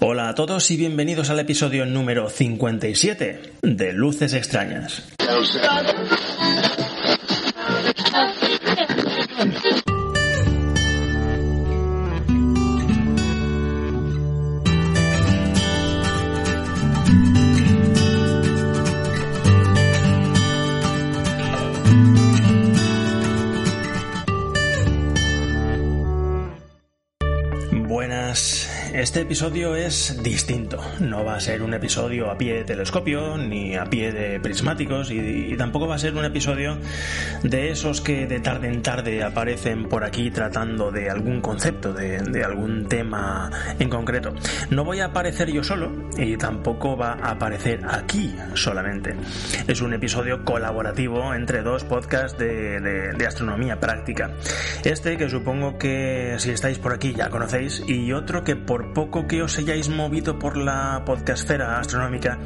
Hola a todos y bienvenidos al episodio número 57 de Luces Extrañas. Este episodio es distinto. No va a ser un episodio a pie de telescopio ni a pie de prismáticos y, tampoco va a ser un episodio de esos que de tarde en tarde aparecen por aquí tratando de algún concepto, de, algún tema en concreto. No voy a aparecer yo solo y tampoco va a aparecer aquí solamente. Es un episodio colaborativo entre dos podcasts de astronomía práctica. Este que supongo que si estáis por aquí ya conocéis y otro que por poco que os hayáis movido por la podcastfera astronómica,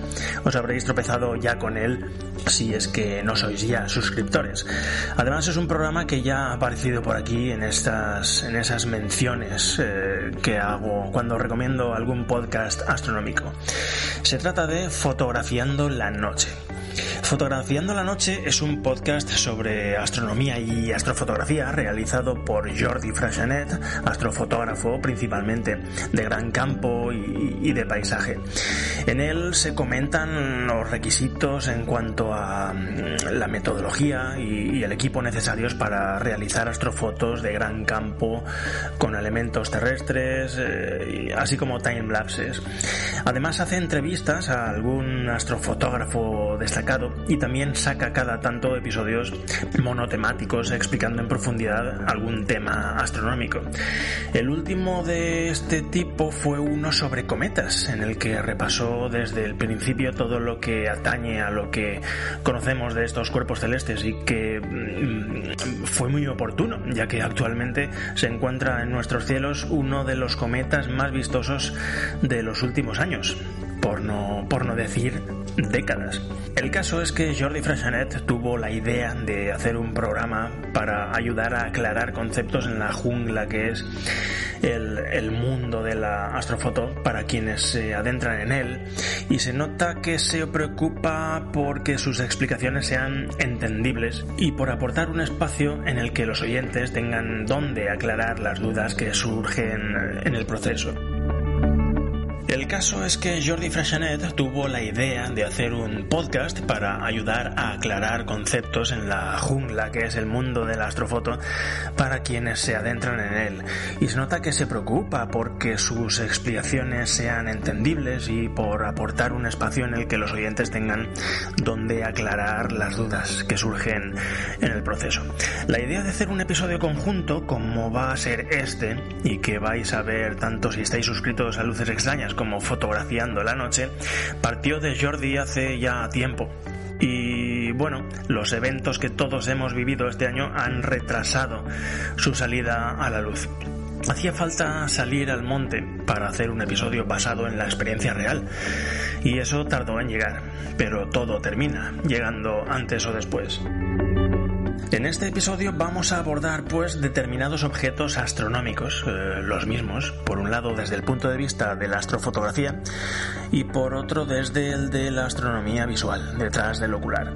os habréis tropezado ya con él si es que no sois ya suscriptores. Además es un programa que ya ha aparecido por aquí en estas en esas menciones eh, que hago cuando recomiendo algún podcast astronómico. Se trata de Fotografiando la noche. Fotografiando la Noche es un podcast sobre astronomía y astrofotografía realizado por Jordi Freixenet, astrofotógrafo principalmente de gran campo y, de paisaje. En él se comentan los requisitos en cuanto a mm, la metodología y, el equipo necesarios para realizar astrofotos de gran campo con elementos terrestres, eh, así como timelapses. Además hace entrevistas a algún astrofotógrafo destacado y también saca cada tanto episodios monotemáticos explicando en profundidad algún tema astronómico. El último de este tipo fue uno sobre cometas, en el que repasó desde el principio todo lo que atañe a lo que conocemos de estos cuerpos celestes y que mm, fue muy oportuno, ya que actualmente se encuentra en nuestros cielos uno de los cometas más vistosos de los últimos años por no, por no decir décadas. El caso es que Jordi Freixenet tuvo la idea de hacer un programa para ayudar a aclarar conceptos en la jungla que es el, mundo de la astrofoto para quienes se adentran en él y se nota que se preocupa porque sus explicaciones sean entendibles y por aportar un espacio en el que los oyentes tengan donde aclarar las dudas que surgen en el proceso. El caso es que Jordi Freixenet tuvo la idea de hacer un podcast para ayudar a aclarar conceptos en la jungla que es el mundo de la astrofoto para quienes se adentran en él. Y se nota que se preocupa porque sus explicaciones sean entendibles y por aportar un espacio en el que los oyentes tengan donde aclarar las dudas que surgen en el proceso. La idea de hacer un episodio conjunto como va a ser este y que vais a ver tanto si estáis suscritos a Luces Extrañas como fotografiando la noche, partió de Jordi hace ya tiempo. Y bueno, los eventos que todos hemos vivido este año han retrasado su salida a la luz. Hacía falta salir al monte para hacer un episodio basado en la experiencia real. Y eso tardó en llegar, pero todo termina, llegando antes o después. En este episodio vamos a abordar pues determinados objetos astronómicos, eh, los mismos, por un lado desde el punto de vista de la astrofotografía y por otro desde el de la astronomía visual, detrás del ocular.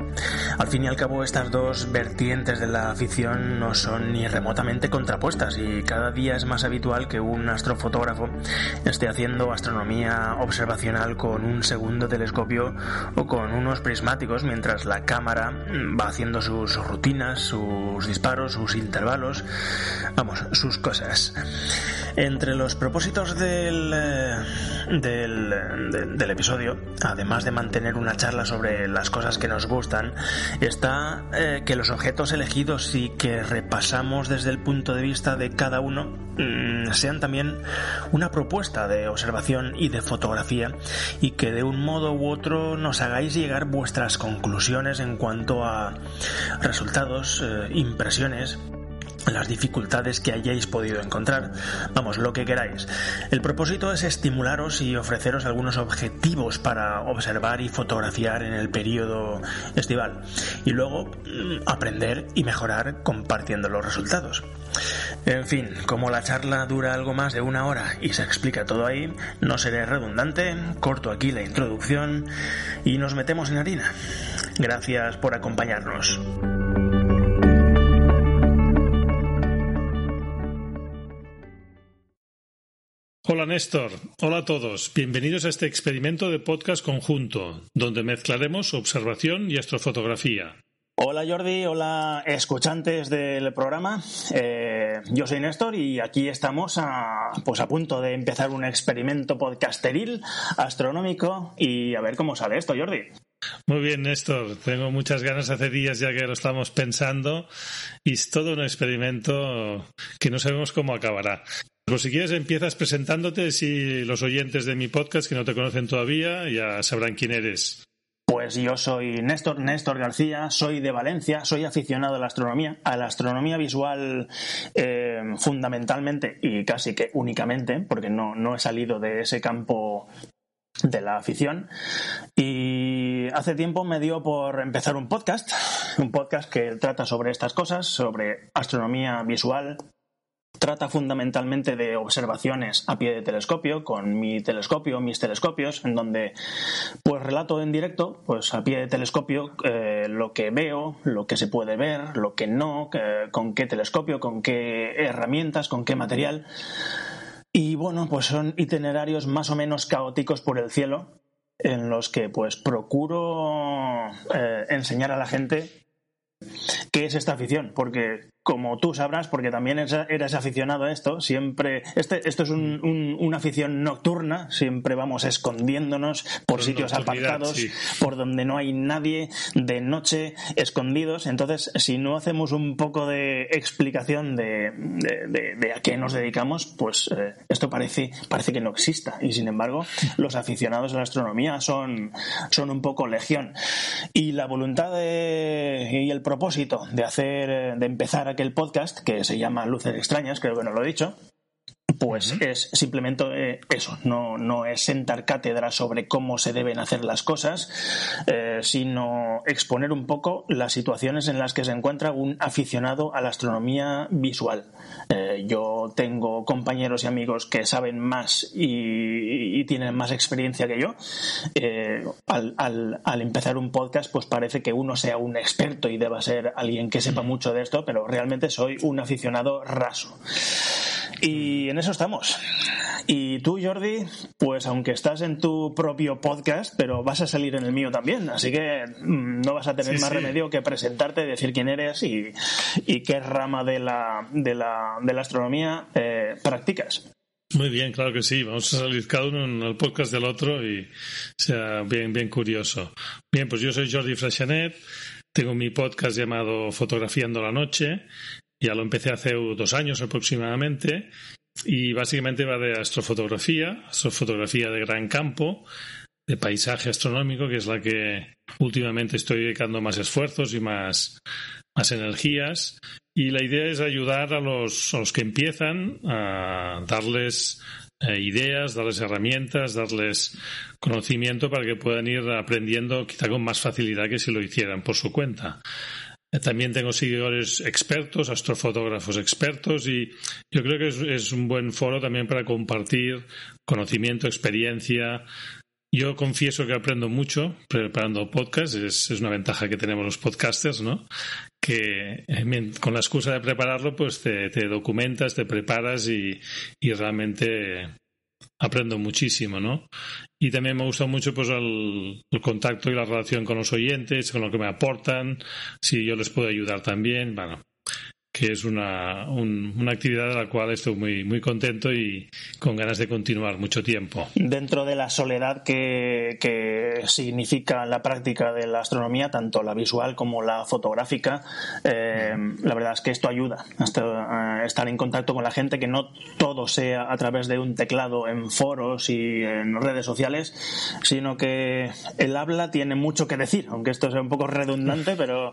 Al fin y al cabo estas dos vertientes de la afición no son ni remotamente contrapuestas y cada día es más habitual que un astrofotógrafo esté haciendo astronomía observacional con un segundo telescopio o con unos prismáticos mientras la cámara va haciendo sus rutinas sus disparos, sus intervalos, vamos, sus cosas. Entre los propósitos del, eh, del, episodio, además de mantener una charla sobre las cosas que nos gustan, está eh, que los objetos elegidos y que repasamos desde el punto de vista de cada uno sean también una propuesta de observación y de fotografía y que de un modo u otro nos hagáis llegar vuestras conclusiones en cuanto a resultados, eh, impresiones las dificultades que hayáis podido encontrar, vamos, lo que queráis. El propósito es estimularos y ofreceros algunos objetivos para observar y fotografiar en el periodo estival y luego mm, aprender y mejorar compartiendo los resultados. En fin, como la charla dura algo más de una hora y se explica todo ahí, no seré redundante, corto aquí la introducción y nos metemos en harina. Gracias por acompañarnos. Hola Néstor, hola a todos, bienvenidos a este experimento de podcast conjunto, donde mezclaremos observación y astrofotografía. Hola Jordi, hola escuchantes del programa. Eh, yo soy Néstor y aquí estamos a, pues a punto de empezar un experimento podcasteril astronómico y a ver cómo sale esto, Jordi. Muy bien, Néstor. Tengo muchas ganas hace días ya que lo estamos pensando y es todo un experimento que no sabemos cómo acabará. Pues si quieres empiezas presentándote si los oyentes de mi podcast que no te conocen todavía ya sabrán quién eres. Pues yo soy Néstor, Néstor García, soy de Valencia, soy aficionado a la astronomía, a la astronomía visual eh, fundamentalmente y casi que únicamente, porque no, no he salido de ese campo de la afición. Y hace tiempo me dio por empezar un podcast, un podcast que trata sobre estas cosas, sobre astronomía visual, Trata fundamentalmente de observaciones a pie de telescopio, con mi telescopio, mis telescopios, en donde pues relato en directo, pues a pie de telescopio, eh, lo que veo, lo que se puede ver, lo que no, con qué telescopio, con qué herramientas, con qué material. Y bueno, pues son itinerarios más o menos caóticos por el cielo, en los que pues procuro eh, enseñar a la gente qué es esta afición, porque como tú sabrás, porque también eres aficionado a esto, siempre, este, esto es una afición nocturna, siempre vamos escondiéndonos por sitios apartados, por donde no hay nadie, de noche, escondidos. Entonces, si no hacemos un poco de explicación de, a qué nos dedicamos, pues eh, esto parece, parece que no exista. Y sin embargo, los aficionados a la astronomía son, son un poco legión. Y la voluntad y el propósito de hacer, de empezar a aquel podcast que se llama Luces Extrañas, creo que no lo he dicho, pues es simplemente eh, eso, no, no, es sentar cátedra sobre cómo se deben hacer las cosas, eh, sino exponer un poco las situaciones en las que se encuentra un aficionado a la astronomía visual. Eh, yo tengo compañeros y amigos que saben más y, y tienen más experiencia que yo. Al, al, al, empezar un podcast, pues parece que uno sea un experto y deba ser alguien que sepa mucho de esto, pero realmente soy un aficionado raso. Y en eso estamos. Y tú, Jordi, pues aunque estás en tu propio podcast, pero vas a salir en el mío también, así que mm, no vas a tener más remedio que presentarte, decir quién eres y, qué rama de la, de la, de la astronomía eh, practicas. Muy bien, claro que sí. Vamos a salir cada uno en el podcast del otro y sea bien, bien curioso. Bien, pues yo soy Jordi Freixanet, tengo mi podcast llamado Fotografiando la Noche ya lo empecé hace dos años aproximadamente y básicamente va de astrofotografía, astrofotografía de gran campo, de paisaje astronómico, que es la que últimamente estoy dedicando más esfuerzos y más, más energías. Y la idea es ayudar a los, que empiezan a darles eh, ideas, darles herramientas, darles conocimiento para que puedan ir aprendiendo quizá con más facilidad que si lo hicieran por su cuenta. También tengo seguidores expertos, astrofotógrafos expertos y yo creo que es, un buen foro también para compartir conocimiento, experiencia. Yo confieso que aprendo mucho preparando podcasts, es, una ventaja que tenemos los podcasters, ¿no? Que eh, con la excusa de prepararlo, pues te, documentas, te preparas y, y realmente aprendo muchísimo, ¿no? Y también me gusta mucho pues el, contacto y la relación con los oyentes, con lo que me aportan, si yo les puedo ayudar también, bueno. Que es una, una actividad de la cual estoy muy, muy contento y con ganas de continuar mucho tiempo. Dentro de la soledad que, que significa la práctica de la astronomía, tanto la visual como la fotográfica, eh, la verdad es que esto ayuda a estar en contacto con la gente, que no todo sea a través de un teclado en foros y en redes sociales, sino que el habla tiene mucho que decir, aunque esto sea un poco redundante, pero,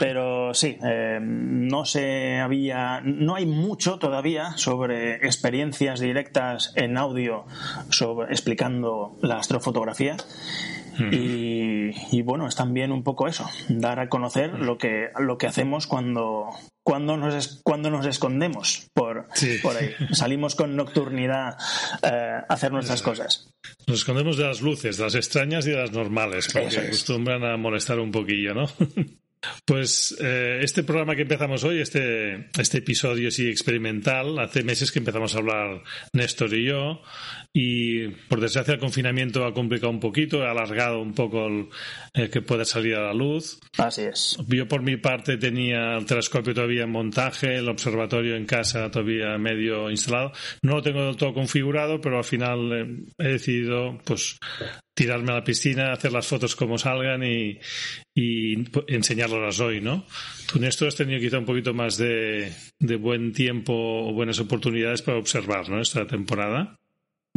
pero sí, eh, no sé había, no hay mucho todavía sobre experiencias directas en audio sobre, explicando la astrofotografía. Y, bueno, es también un poco eso, dar a conocer lo que, lo que hacemos cuando, cuando, nos, cuando nos escondemos por, por ahí. Salimos con nocturnidad eh, a hacer nuestras cosas. Nos escondemos de las luces, de las extrañas y de las normales, porque acostumbran a molestar un poquillo, ¿no? Pues eh, este programa que empezamos hoy, este, este episodio así experimental, hace meses que empezamos a hablar Néstor y yo, y por desgracia el confinamiento ha complicado un poquito, ha alargado un poco el, que pueda salir a la luz. Así es. Yo por mi parte tenía el telescopio todavía en montaje, el observatorio en casa todavía medio instalado. No lo tengo del todo configurado, pero al final eh, he decidido pues tirarme a la piscina, hacer las fotos como salgan y, y enseñarlas hoy, ¿no? Tú, Néstor, has tenido quizá un poquito más de, de buen tiempo o buenas oportunidades para observar, ¿no? Esta temporada.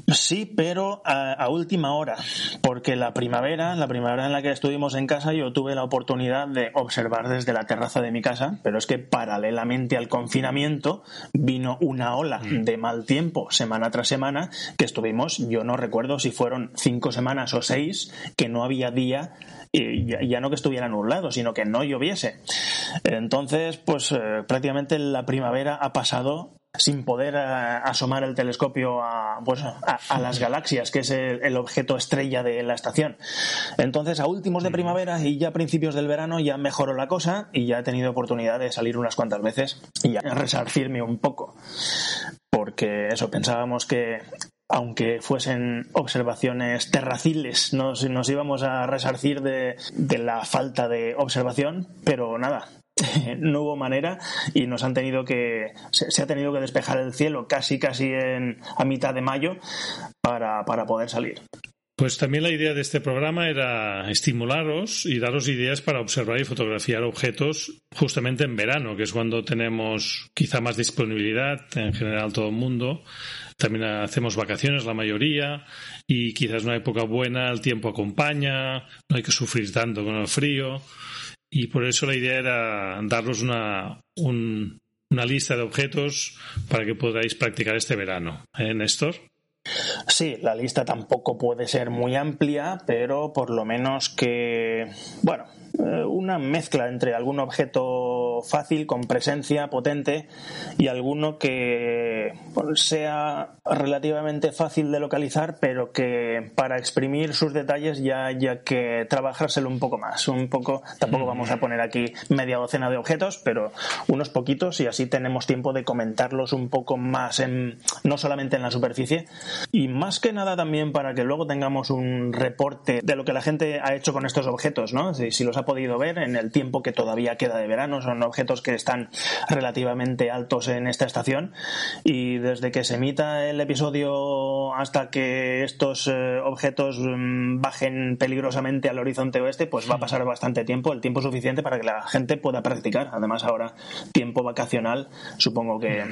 Sí, pero a, última hora, porque la primavera, la primavera en la que estuvimos en casa, yo tuve la oportunidad de observar desde la terraza de mi casa, pero es que paralelamente al confinamiento vino una ola mm. de mal tiempo semana tras semana que estuvimos, yo no recuerdo si fueron cinco semanas o seis, que no había día y ya, no que estuviera nublado, sino que no lloviese. Entonces, pues eh, prácticamente la primavera ha pasado sin poder eh, asomar el telescopio a, pues, a, las galaxias, que es el, objeto estrella de la estación. Entonces, a últimos de primavera y ya a principios del verano ya mejoró la cosa y ya he tenido oportunidad de salir unas cuantas veces y a resarcirme un poco. Porque eso, pensábamos que aunque fuesen observaciones terraciles, nos, nos íbamos a resarcir de, de la falta de observación, pero nada, no hubo manera y nos han tenido que se, ha tenido que despejar el cielo casi casi en, a mitad de mayo para, para poder salir. Pues también la idea de este programa era estimularos y daros ideas para observar y fotografiar objetos justamente en verano, que es cuando tenemos quizá más disponibilidad en general todo el mundo. También hacemos vacaciones la mayoría y quizás una época buena, el tiempo acompaña, no hay que sufrir tanto con el frío. Y por eso la idea era daros una, una lista de objetos para que podáis practicar este verano. ¿Eh, Néstor? Sí, la lista tampoco puede ser muy amplia, pero por lo menos que, bueno, eh, una mezcla entre algún objeto fácil, con presencia potente, y alguno que sea relativamente fácil de localizar, pero que para exprimir sus detalles ya haya que trabajárselo un poco más. Un poco, tampoco vamos a poner aquí media docena de objetos, pero unos poquitos y así tenemos tiempo de comentarlos un poco más, en, no solamente en la superficie, y más que nada también para que luego tengamos un reporte de lo que la gente ha hecho con estos objetos, ¿no? Si, si los ha podido ver en el tiempo que todavía queda de verano. Son objetos que están relativamente altos en esta estación y desde que se emita el episodio hasta que estos eh, objetos mm, bajen peligrosamente al horizonte oeste, pues va a pasar bastante tiempo, el tiempo suficiente para que la gente pueda practicar. Además ahora tiempo vacacional, supongo que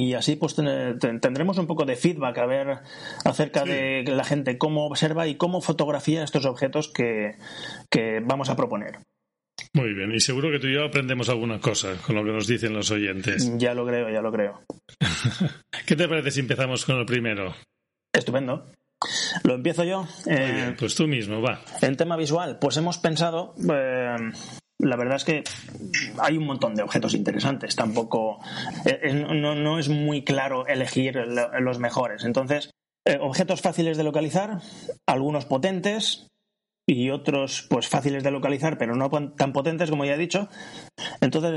y así pues tendremos un poco de feedback a ver acerca de la gente cómo observa y cómo fotografía estos objetos que, que vamos a proponer. Muy bien, y seguro que tú y yo aprendemos alguna cosa con lo que nos dicen los oyentes. Ya lo creo, ya lo creo. ¿Qué te parece si empezamos con el primero? Estupendo. Lo empiezo yo. Muy bien, eh, pues tú mismo, va. En tema visual, pues hemos pensado eh, la verdad es que hay un montón de objetos interesantes. Tampoco eh, no, es muy claro elegir los mejores. Entonces, eh, objetos fáciles de localizar, algunos potentes y otros pues fáciles de localizar, pero no tan potentes como ya he dicho. Entonces,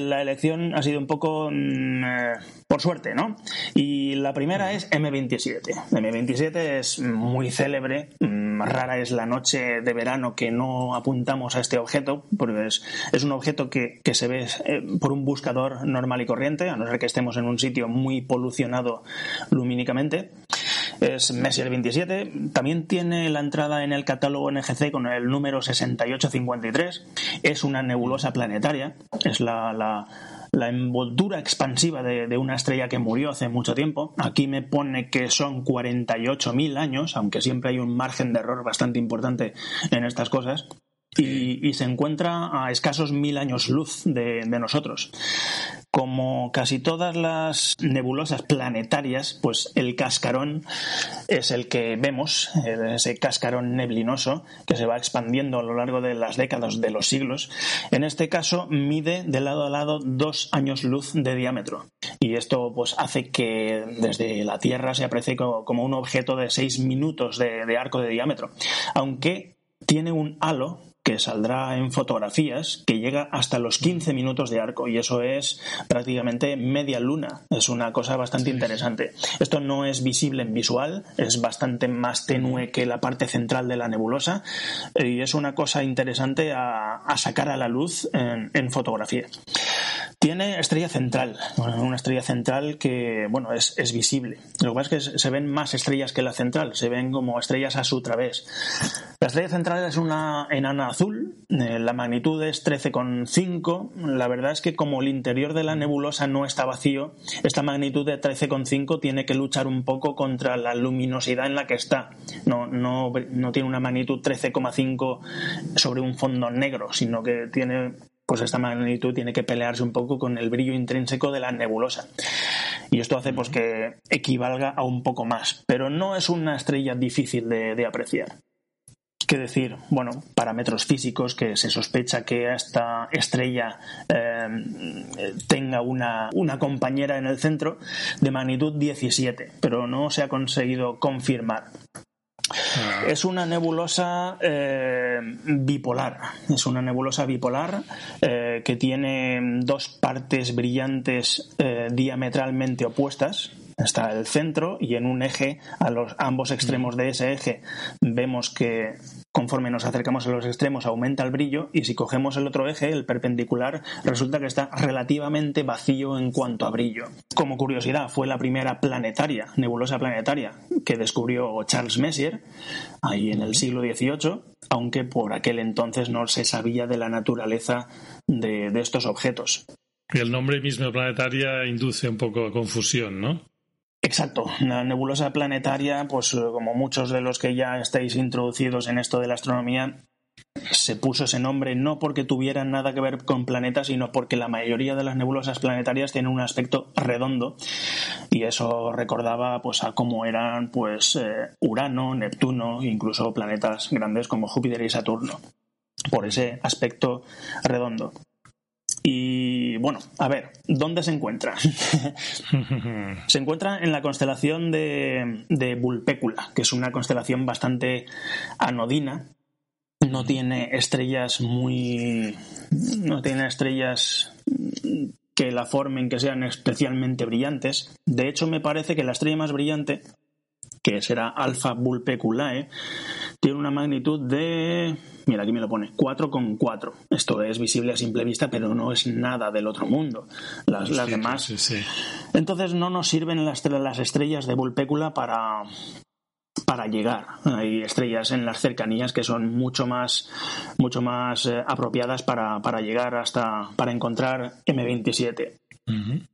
la elección ha sido un poco mm, eh, por suerte, ¿no? Y la primera es M27. M27 es muy célebre. Mm, rara es la noche de verano que no apuntamos a este objeto, porque es, es un objeto que, que se ve eh, por un buscador normal y corriente, a no ser que estemos en un sitio muy polucionado lumínicamente es Messier 27. También tiene la entrada en el catálogo NGC con el número 6853. Es una nebulosa planetaria. Es la, la, la envoltura expansiva de, de, una estrella que murió hace mucho tiempo. Aquí me pone que son 48.000 años, aunque siempre hay un margen de error bastante importante en estas cosas. Y, se encuentra a escasos mil años luz de, nosotros. Como casi todas las nebulosas planetarias, pues el cascarón es el que vemos, ese cascarón neblinoso que se va expandiendo a lo largo de las décadas de los siglos. En este caso mide de lado a lado dos años luz de diámetro. Y esto pues hace que desde la Tierra se aprecie como un objeto de seis minutos de arco de diámetro. Aunque tiene un halo que saldrá en fotografías que llega hasta los 15 minutos de arco y eso es prácticamente media luna. Es una cosa bastante interesante. Esto no es visible en visual, es bastante más tenue que la parte central de la nebulosa y es una cosa interesante a, a sacar a la luz en, en fotografía. Tiene estrella central, una estrella central que, bueno, es, es, visible. Lo que pasa es que se ven más estrellas que la central, se ven como estrellas a su través. La estrella central es una enana azul, eh, la magnitud es 13,5. La verdad es que como el interior de la nebulosa no está vacío, esta magnitud de 13,5 tiene que luchar un poco contra la luminosidad en la que está. No, no, no tiene una magnitud 13,5 sobre un fondo negro, sino que tiene pues esta magnitud tiene que pelearse un poco con el brillo intrínseco de la nebulosa. Y esto hace pues que equivalga a un poco más, pero no es una estrella difícil de, de apreciar. ¿Qué decir? Bueno, parámetros físicos que se sospecha que esta estrella eh, tenga una, una, compañera en el centro de magnitud 17, pero no se ha conseguido confirmar. Ah. Es una nebulosa eh, bipolar. Es una nebulosa bipolar eh, que tiene dos partes brillantes eh, diametralmente opuestas. Está el centro y en un eje, a los ambos extremos de ese eje, vemos que conforme nos acercamos a los extremos aumenta el brillo y si cogemos el otro eje, el perpendicular, resulta que está relativamente vacío en cuanto a brillo. Como curiosidad, fue la primera planetaria, nebulosa planetaria, que descubrió Charles Messier, ahí en el siglo XVIII, aunque por aquel entonces no se sabía de la naturaleza de, de estos objetos. El nombre mismo planetaria induce un poco a confusión, ¿no? Exacto, la nebulosa planetaria, pues como muchos de los que ya estáis introducidos en esto de la astronomía, se puso ese nombre no porque tuvieran nada que ver con planetas, sino porque la mayoría de las nebulosas planetarias tienen un aspecto redondo y eso recordaba pues a cómo eran pues eh, Urano, Neptuno, incluso planetas grandes como Júpiter y Saturno, por ese aspecto redondo. Y bueno, a ver, ¿dónde se encuentra? se encuentra en la constelación de, de Vulpecula, que es una constelación bastante anodina. No tiene estrellas muy. No tiene estrellas que la formen que sean especialmente brillantes. De hecho, me parece que la estrella más brillante, que será Alpha Vulpeculae, tiene una magnitud de Mira, aquí me lo pone 4,4. Esto es visible a simple vista, pero no es nada del otro mundo. Las, sí, las demás. Sí, sí. Entonces no nos sirven las, las estrellas de Vulpecula para, para llegar. Hay estrellas en las cercanías que son mucho más, mucho más eh, apropiadas para, para, llegar hasta, para encontrar M27. Uh -huh.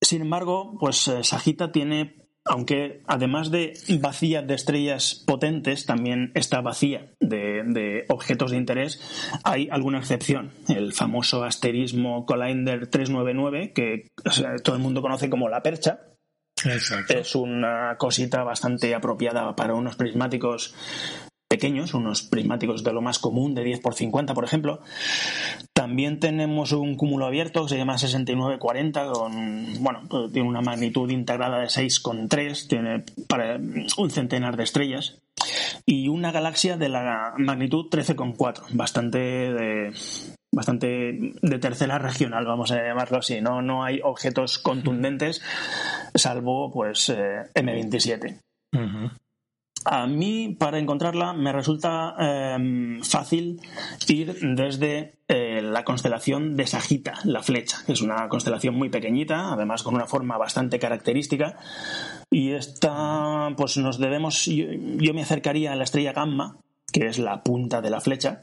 Sin embargo, pues eh, Sagita tiene aunque además de vacía de estrellas potentes, también está vacía de, de, objetos de interés, hay alguna excepción. El famoso asterismo Collinder 399, que o sea, todo el mundo conoce como la percha, Exacto. es una cosita bastante apropiada para unos prismáticos pequeños, unos prismáticos de lo más común, de 10 por 50, por ejemplo. También tenemos un cúmulo abierto que se llama 6940, con, bueno, tiene una magnitud integrada de 6,3, tiene un centenar de estrellas. Y una galaxia de la magnitud 13,4, bastante de, bastante de tercera regional, vamos a llamarlo así. No, no hay objetos contundentes, salvo pues eh, M27. Uh. A mí, para encontrarla, me resulta em, fácil ir desde eh, la constelación de Sagita, la flecha, que es una constelación muy pequeñita, además con una forma bastante característica. Y esta, pues nos debemos, yo me acercaría a la estrella Gamma, que es la punta de la flecha,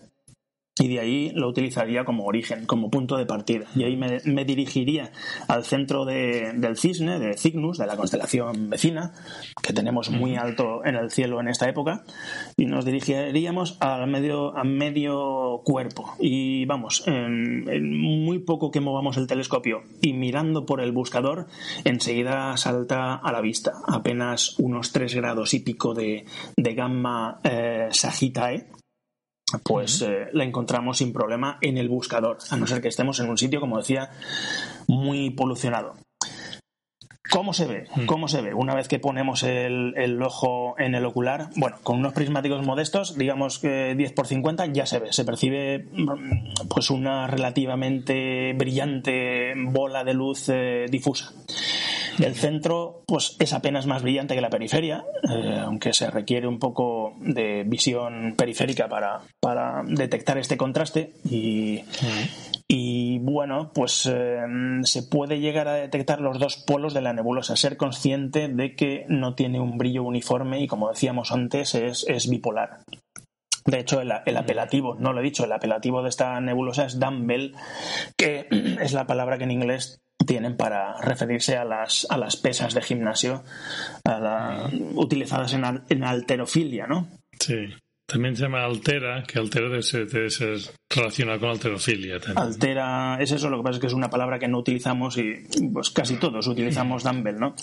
y de ahí lo utilizaría como origen, como punto de partida. Y ahí me, dirigiría al centro del cisne, de Cygnus, de la constelación vecina, que tenemos muy alto en el cielo en esta época, y nos dirigiríamos al medio, a medio cuerpo. Y vamos, en, muy poco que movamos el telescopio y mirando por el buscador, enseguida salta a la vista, apenas unos 3 grados y pico de, gamma eh, Sagittae pues eh, la encontramos sin problema en el buscador, a no ser que estemos en un sitio, como decía, muy polucionado. ¿Cómo se ve? Mm. ¿Cómo se ve? Una vez que ponemos el, ojo en el ocular, bueno, con unos prismáticos modestos, digamos que 10 por 50 ya se ve, se percibe mm, pues una relativamente brillante bola de luz eh, difusa. El centro pues es apenas más brillante que la periferia, eh, aunque se requiere un poco de visión periférica para, para detectar este contraste y, y bueno, pues eh, se puede llegar a detectar los dos polos de la nebulosa, ser consciente de que no tiene un brillo uniforme y como decíamos antes es, es bipolar. De hecho, el, el, apelativo, no lo he dicho, el apelativo de esta nebulosa es dumbbell, que es la palabra que en inglés tienen para referirse a las, a las pesas de gimnasio utilizadas en, en, alterofilia, ¿no? Sí. También se llama altera, que altera debe ser, relacionado con alterofilia. Altera, es eso, lo que pasa es que es una palabra que no utilizamos y pues casi todos utilizamos dumbbell, ¿no?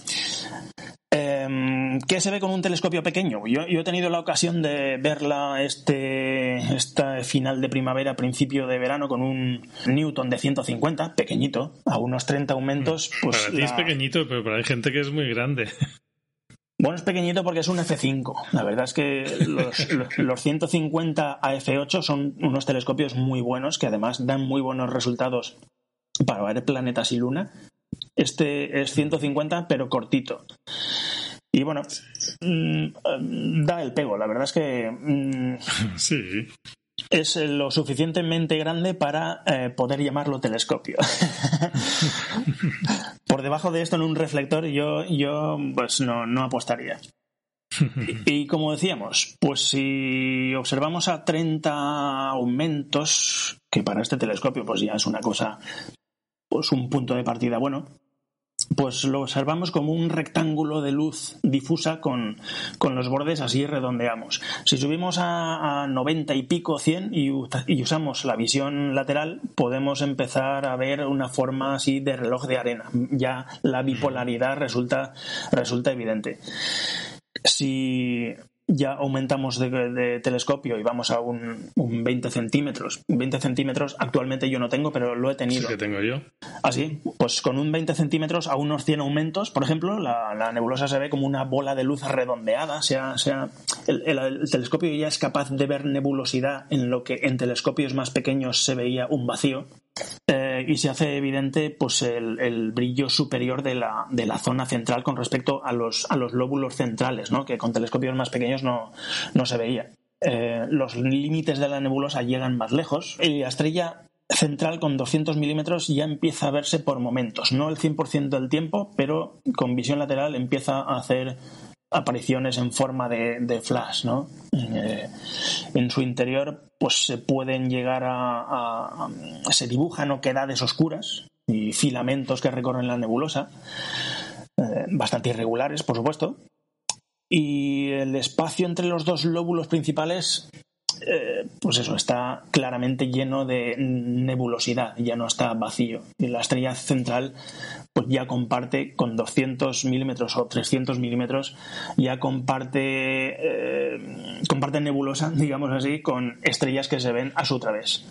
Em, ¿Qué se ve con un telescopio pequeño? Yo, he tenido la ocasión de verla este, esta final de primavera, principio de verano, con un Newton de 150, pequeñito, a unos 30 aumentos. Mm. Pues para ti es pequeñito, pero para hay gente que es muy grande. Bueno, es pequeñito porque es un F5. La verdad es que los, los, 150 a F8 son unos telescopios muy buenos que además dan muy buenos resultados para ver planetas y luna. Este es 150 pero cortito. Y bueno, mm, da el pego. La verdad es que. Mm, sí. Es lo suficientemente grande para eh, poder llamarlo telescopio. Por debajo de esto, en un reflector, yo, yo pues no, no apostaría. Y, como decíamos, pues si observamos a 30 aumentos, que para este telescopio pues ya es una cosa, pues un punto de partida bueno, pues lo observamos como un rectángulo de luz difusa con, los bordes así redondeamos. Si subimos a, 90 y pico, 100 y, usamos la visión lateral, podemos empezar a ver una forma así de reloj de arena. Ya la bipolaridad resulta, resulta evidente. Si ya aumentamos de, telescopio y vamos a un, 20 centímetros. 20 centímetros actualmente yo no tengo, pero lo he tenido. Sí que tengo yo. Así, ah, pues con un 20 centímetros a unos 100 aumentos, por ejemplo, la, nebulosa se ve como una bola de luz redondeada. sea, sea el, telescopio ya es capaz de ver nebulosidad en lo que en telescopios más pequeños se veía un vacío. Eh, y se hace evidente pues el, brillo superior de la, de la, zona central con respecto a los, a los lóbulos centrales, ¿no? que con telescopios más pequeños no, no se veía. Eh, los límites de la nebulosa llegan más lejos y la estrella central con 200 milímetros ya empieza a verse por momentos, no el 100% del tiempo, pero con visión lateral empieza a hacer apariciones en forma de, flash, ¿no? Eh, en su interior, pues se pueden llegar a, se dibujan oquedades oscuras y filamentos que recorren la nebulosa, eh, bastante irregulares, por supuesto. Y el espacio entre los dos lóbulos principales eh, pues eso, está claramente lleno de nebulosidad, ya no está vacío. Y la estrella central pues ya comparte con 200 milímetros o 300 milímetros, ya comparte, eh, comparte nebulosa, digamos así, con estrellas que se ven a su través.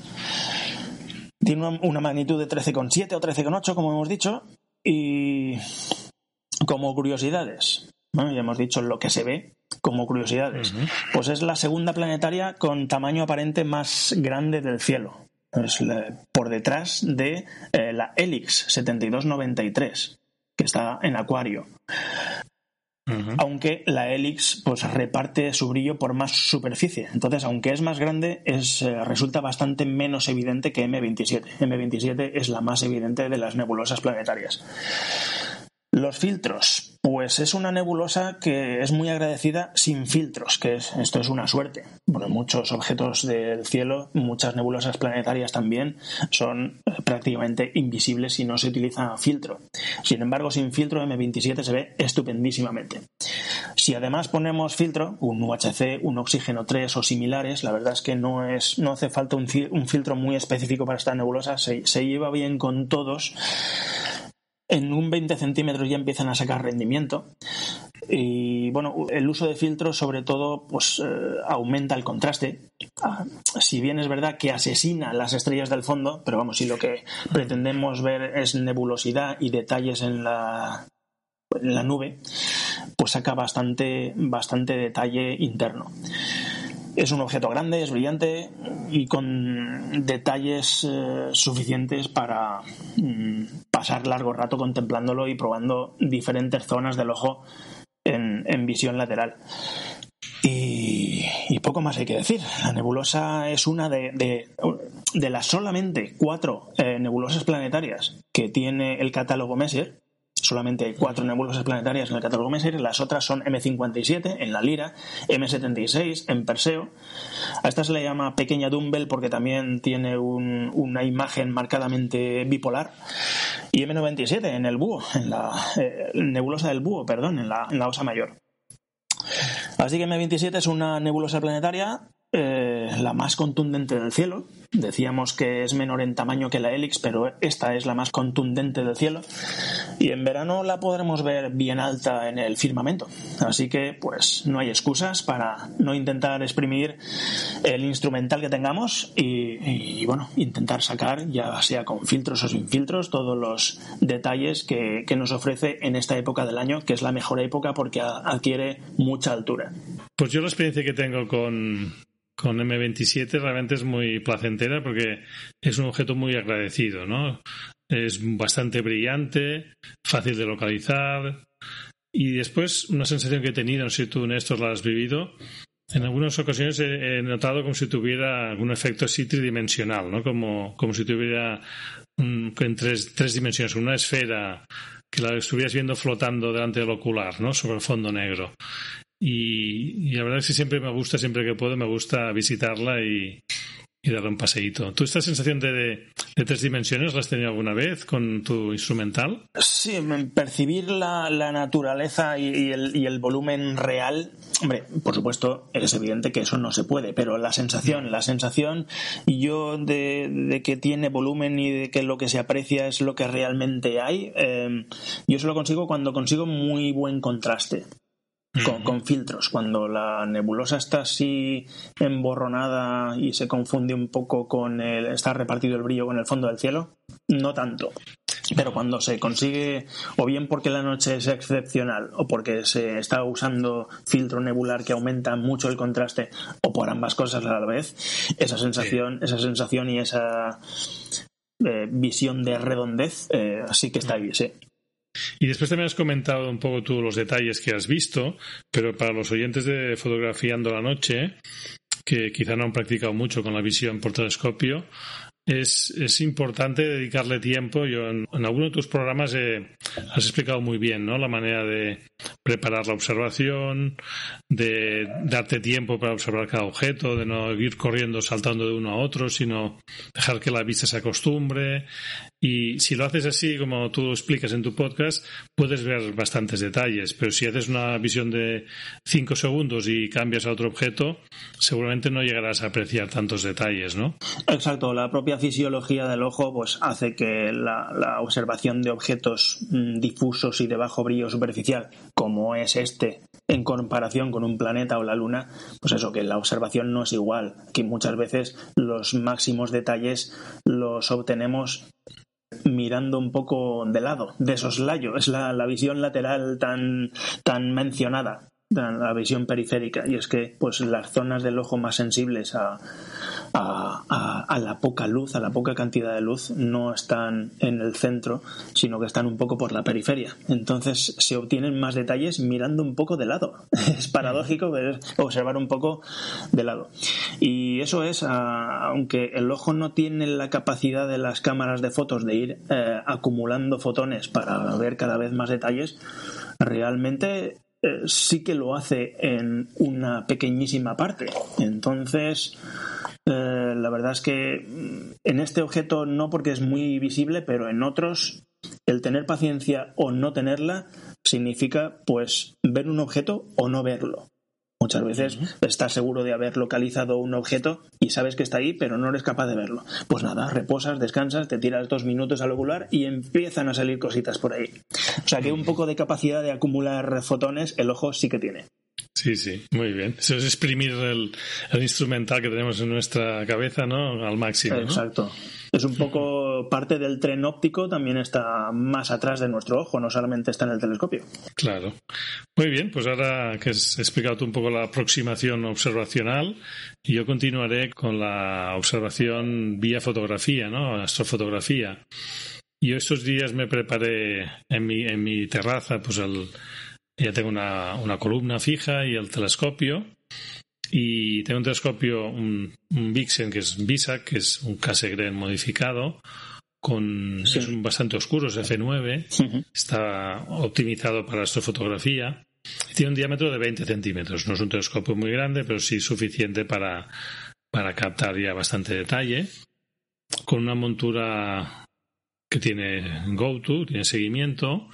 Tiene una magnitud de 13,7 o 13,8, como hemos dicho, y como curiosidades, ya hemos dicho lo que se ve, como curiosidades, pues es la segunda planetaria con tamaño aparente más grande del cielo. por detrás de eh, la Helix 7293, que está en Acuario. aunque la Helix pues reparte su brillo por más superficie. Entonces, aunque es más grande, es, eh, resulta bastante menos evidente que M27. M27 es la más evidente de las nebulosas planetarias. Los filtros. Pues es una nebulosa que es muy agradecida sin filtros, que esto es una suerte. Bueno, muchos objetos del cielo, muchas nebulosas planetarias también, son eh, prácticamente invisibles si no se utiliza filtro. Sin embargo, sin filtro M27 se ve estupendísimamente. Si además ponemos filtro, un UHC, un oxígeno 3 o similares, la verdad es que no, es, no hace falta un, filtro muy específico para esta nebulosa, se lleva bien con todos en un 20 centímetros ya empiezan a sacar rendimiento. Y bueno, el uso de filtros sobre todo pues eh, aumenta el contraste. Ah, si bien es verdad que asesina las estrellas del fondo, pero vamos, si lo que pretendemos ver es nebulosidad y detalles en la, nube, pues saca bastante, bastante detalle interno. Es un objeto grande, es brillante y con detalles eh, suficientes para mm, pasar largo rato contemplándolo y probando diferentes zonas del ojo en, visión lateral. Y, poco más hay que decir. La nebulosa es una de, de, las solamente cuatro eh, nebulosas planetarias que tiene el catálogo Messier solamente hay cuatro nebulosas planetarias en el catálogo Messier, las otras son M57 en la Lira, M76 en Perseo. A esta se le llama pequeña Dumbbell porque también tiene una imagen marcadamente bipolar. Y M97 en el búho, en la eh, nebulosa del búho, perdón, en la, en osa mayor. Así que M27 es una nebulosa planetaria eh, la más contundente del cielo. Decíamos que es menor en tamaño que la Helix, pero esta es la más contundente del cielo. Y en verano la podremos ver bien alta en el firmamento. Así que, pues, no hay excusas para no intentar exprimir el instrumental que tengamos y, bueno, intentar sacar, ya sea con filtros o sin filtros, todos los detalles que, que nos ofrece en esta época del año, que es la mejor época porque adquiere mucha altura. Pues yo la experiencia que tengo con, con M27 realmente es muy placentera porque es un objeto muy agradecido, ¿no? Es bastante brillante, fácil de localizar. Y después, una sensación que he tenido, no sé si tú, Néstor, la has vivido, en algunas ocasiones he, notado como si tuviera algún efecto así tridimensional, ¿no? Como, como si tuviera en tres, tres dimensiones, una esfera que la estuvieras viendo flotando delante del ocular, ¿no? Sobre el fondo negro. Y, la verdad es que siempre me gusta, siempre que puedo, me gusta visitarla y, darle un paseíto. ¿Tú esta sensación de, tres dimensiones la has tenido alguna vez con tu instrumental? Sí, percibir la, naturaleza y, el, volumen real. Hombre, por supuesto, es evidente que eso no se puede, pero la sensación, la sensación yo de, que tiene volumen y de que lo que se aprecia es lo que realmente hay, eh, yo eso lo consigo cuando consigo muy buen contraste con, filtros. Cuando la nebulosa está así emborronada y se confunde un poco con el. está repartido el brillo con el fondo del cielo, no tanto. Pero cuando se consigue, o bien porque la noche es excepcional, o porque se está usando filtro nebular que aumenta mucho el contraste, o por ambas cosas a la vez, esa sensación, esa sensación y esa eh, visión de redondez eh, sí que está ahí, sí. Y después también has comentado un poco tú los detalles que has visto, pero para los oyentes de Fotografiando la Noche, que quizá no han practicado mucho con la visión por telescopio, es, es importante dedicarle tiempo. Yo en, alguno de tus programas has explicado muy bien ¿no? la manera de preparar la observación, de darte tiempo para observar cada objeto, de no ir corriendo saltando de uno a otro, sino dejar que la vista se acostumbre, y si lo haces así, como tú explicas en tu podcast, puedes ver bastantes detalles. Pero si haces una visión de cinco segundos y cambias a otro objeto, seguramente no llegarás a apreciar tantos detalles, ¿no? Exacto. La propia fisiología del ojo pues, hace que la, observación de objetos mm, difusos y de bajo brillo superficial, como es este, en comparación con un planeta o la luna, pues eso, que la observación no es igual, que muchas veces los máximos detalles los obtenemos mirando un poco de lado, de soslayo. Es la, visión lateral tan, tan mencionada. la visión periférica, y es que pues las zonas del ojo más sensibles a, a, la poca luz, a la poca cantidad de luz, no están en el centro, sino que están un poco por la periferia. Entonces se obtienen más detalles mirando un poco de lado. Es paradójico ver, observar un poco de lado. Y eso es, aunque el ojo no tiene la capacidad de las cámaras de fotos de ir eh, acumulando fotones para ver cada vez más detalles, realmente eh, sí que lo hace en una pequeñísima parte. Entonces, eh, la verdad es que mm, en este objeto no porque es muy visible, pero en otros el tener paciencia o no tenerla significa pues ver un objeto o no verlo. Muchas veces estás seguro de haber localizado un objeto y sabes que está ahí, pero no eres capaz de verlo. Pues nada, reposas, descansas, te tiras dos minutos al ocular y empiezan a salir cositas por ahí. O sea que un poco de capacidad de acumular fotones el ojo sí que tiene. Sí, sí, muy bien. Eso es exprimir el, instrumental que tenemos en nuestra cabeza, ¿no? Al máximo. Exacto. Es un poco parte del tren óptico, también está más atrás de nuestro ojo, no solamente está en el telescopio. Claro. Muy bien, pues ahora que has explicado un poco la aproximación observacional, yo continuaré con la observación vía fotografía, ¿no? Astrofotografía. Yo estos días me preparé en mi, en mi terraza, pues el ya tengo una, una columna fija y el telescopio. Y tengo un telescopio, un, Vixen, que es VISAC, que es un Cassegrain modificado, con es bastante oscuro, es F9, está optimizado para astrofotografía. Tiene un diámetro de 20 centímetros. No es un telescopio muy grande, pero sí suficiente para, para captar ya bastante detalle. Con una montura que tiene GoTo, tiene seguimiento,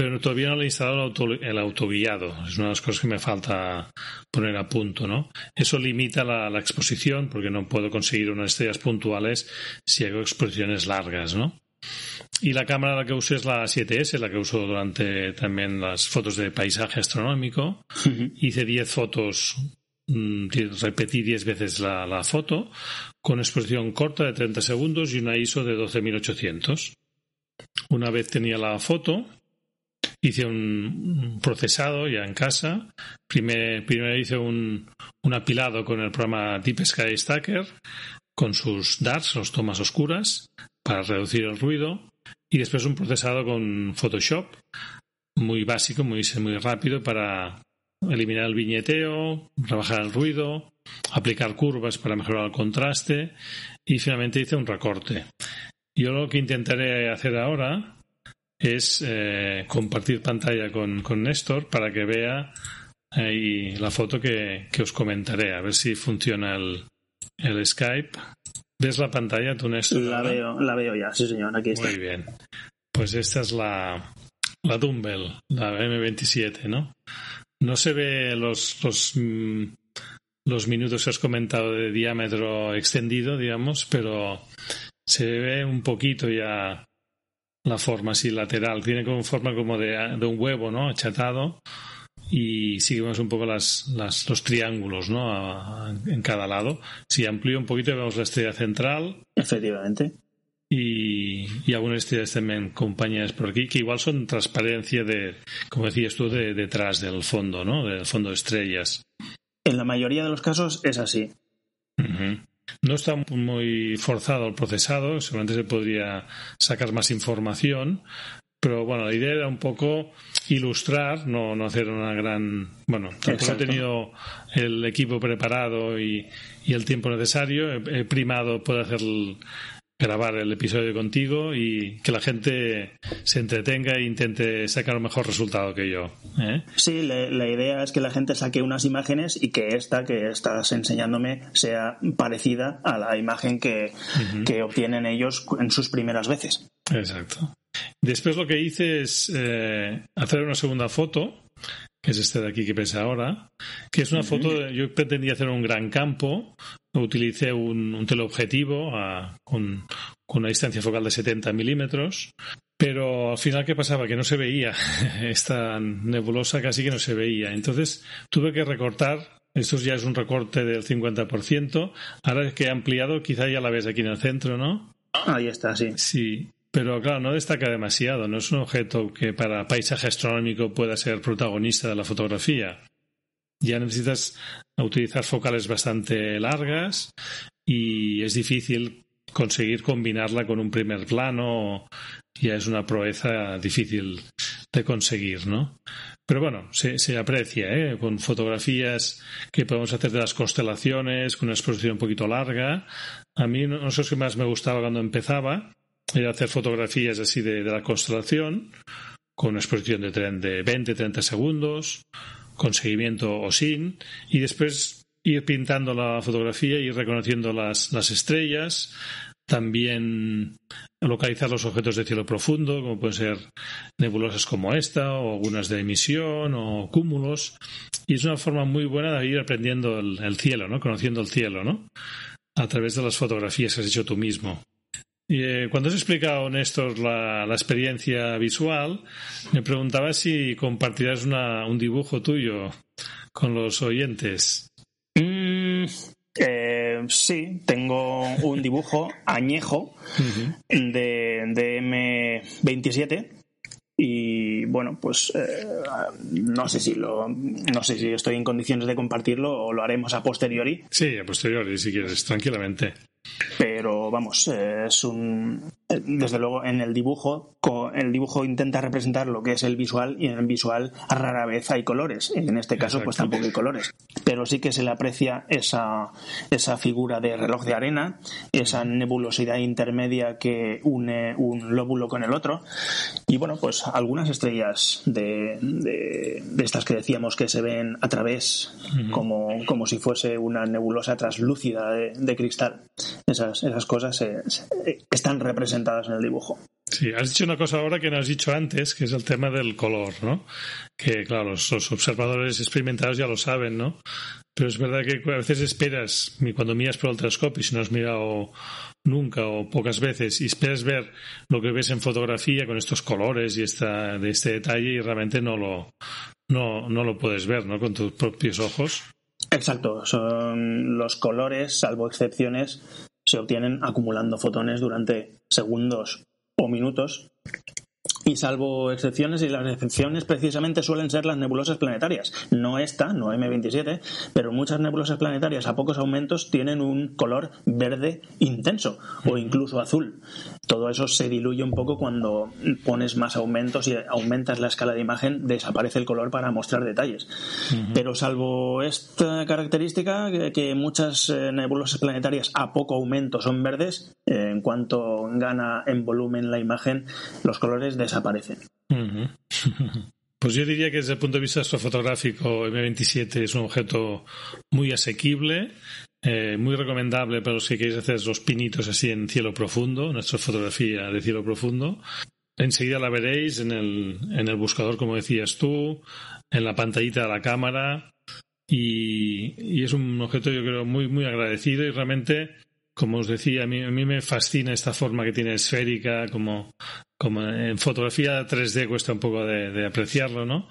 pero todavía no le he instalado el, autoguiado. Es una de las cosas que me falta poner a punto, ¿no? Eso limita la, exposición porque no puedo conseguir unas estrellas puntuales si hago exposiciones largas, ¿no? Y la cámara la que uso es la 7S, la que uso durante también las fotos de paisaje astronómico. Hice 10 fotos, mm, repetí 10 veces la, la, foto, con exposición corta de 30 segundos y una ISO de 12800. Una vez tenía la foto, hice un procesado ya en casa. primero hice un, apilado con el programa Deep Sky Stacker con sus DARs, los tomas oscuras, para reducir el ruido. Y después un procesado con Photoshop, muy básico, muy, muy rápido para eliminar el viñeteo, trabajar el ruido, aplicar curvas para mejorar el contraste y finalmente hice un recorte. Yo lo que intentaré hacer ahora es eh, compartir pantalla con, con, Néstor para que vea ahí la foto que, que, os comentaré, a ver si funciona el, el Skype. ¿Ves la pantalla tú, Néstor? La veo, la veo ya, sí señor, aquí está. Muy bien. Pues esta es la, la Dumbbell, la M27, ¿no? No se ve los, los, mm, los minutos que has comentado de diámetro extendido, digamos, pero se ve un poquito ya la forma así lateral. Tiene como forma como de, un huevo, ¿no? Achatado. Y seguimos un poco las, las, los triángulos, ¿no? en cada lado. Si amplío un poquito, vemos la estrella central. Efectivamente. Y, y algunas estrellas también compañías por aquí, que igual son transparencia de, como decías tú, de, detrás del fondo, ¿no? Del fondo de estrellas. En la mayoría de los casos es así. No está muy forzado el procesado, seguramente se podría sacar más información, pero bueno, la idea era un poco ilustrar, no, no hacer una gran. Bueno, tampoco he tenido el equipo preparado y, y el tiempo necesario. He, primado poder hacer grabar el episodio contigo y que la gente se entretenga e intente sacar un mejor resultado que yo. ¿eh? Sí, la idea es que la gente saque unas imágenes y que esta que estás enseñándome sea parecida a la imagen que, que obtienen ellos en sus primeras veces. Exacto. Después lo que hice es eh, hacer una segunda foto que es este de aquí que ves ahora, que es una foto, yo pretendía hacer un gran campo, utilicé un, teleobjetivo con, una distancia focal de 70 milímetros, pero al final, ¿qué pasaba? Que no se veía. Esta nebulosa casi que no se veía. Entonces tuve que recortar. Esto ya es un recorte del 50%. Ahora que he ampliado, quizá ya la ves aquí en el centro, ¿no? Ahí está, sí. Sí. Pero claro, no destaca demasiado. No es un objeto que para paisaje astronómico pueda ser protagonista de la fotografía. Ya necesitas utilizar focales bastante largas y es difícil conseguir combinarla con un primer plano ya es una proeza difícil de conseguir, ¿no? Pero bueno, se, se aprecia, ¿eh? Con fotografías que podemos hacer de las constelaciones, con una exposición un poquito larga. A mí, no sé qué más me gustaba cuando empezaba, era hacer fotografías así de, de la constelación, con una exposición de, de 20, 30 segundos, con seguimiento o sin, y después ir pintando la fotografía, ir reconociendo las, las estrellas, también localizar los objetos de cielo profundo, como pueden ser nebulosas como esta, o algunas de emisión, o cúmulos. Y es una forma muy buena de ir aprendiendo el, cielo, ¿no? Conociendo el cielo, ¿no? A través de las fotografías que has hecho tú mismo. Y, eh, cuando has explicado, Néstor, la, la, experiencia visual, me preguntaba si compartirás una, un dibujo tuyo con los oyentes. Mm, eh, sí, tengo un dibujo añejo de, de M27 y bueno pues eh, no sé si lo no sé si estoy en condiciones de compartirlo o lo haremos a posteriori. Sí a posteriori si quieres tranquilamente pero vamos, es un. Desde luego, en el dibujo, el dibujo intenta representar lo que es el visual y en el visual rara vez hay colores. En este caso, pues tampoco hay colores. Pero sí que se le aprecia esa, esa figura de reloj de arena, esa nebulosidad intermedia que une un lóbulo con el otro. Y bueno, pues algunas estrellas de, de, estas que decíamos que se ven a través, como, como si fuese una nebulosa translúcida de, de cristal esas, esas cosas están representadas en el dibujo. Sí, has dicho una cosa ahora que no has dicho antes, que es el tema del color, ¿no? Que, claro, los, observadores experimentados ya lo saben, ¿no? Pero es verdad que a veces esperas, cuando miras por el telescopio, si no has mirado nunca o pocas veces, y esperas ver lo que ves en fotografía con estos colores y esta, de este detalle, y realmente no lo, no, no lo puedes ver, ¿no? Con tus propios ojos. Exacto, son los colores, salvo excepciones, se obtienen acumulando fotones durante segundos o minutos y salvo excepciones, y las excepciones precisamente suelen ser las nebulosas planetarias. No esta, no M27, pero muchas nebulosas planetarias a pocos aumentos tienen un color verde intenso o incluso azul. Todo eso se diluye un poco cuando pones más aumentos y aumentas la escala de imagen, desaparece el color para mostrar detalles. Pero salvo esta característica, que, muchas eh, nebulosas planetarias a poco aumento son verdes, eh, en cuanto gana en volumen la imagen, los colores desaparecen. Pues yo diría que desde el punto de vista astrofotográfico, M27 es un objeto muy asequible, eh, muy recomendable para los que queréis hacer los pinitos así en cielo profundo, nuestra fotografía de cielo profundo. Enseguida la veréis en el, en el buscador, como decías tú, en la pantallita de la cámara. Y, y, es un objeto, yo creo, muy, muy agradecido y realmente como os decía, a mí, a mí me fascina esta forma que tiene esférica, como, como en fotografía 3D cuesta un poco de, apreciarlo, ¿no?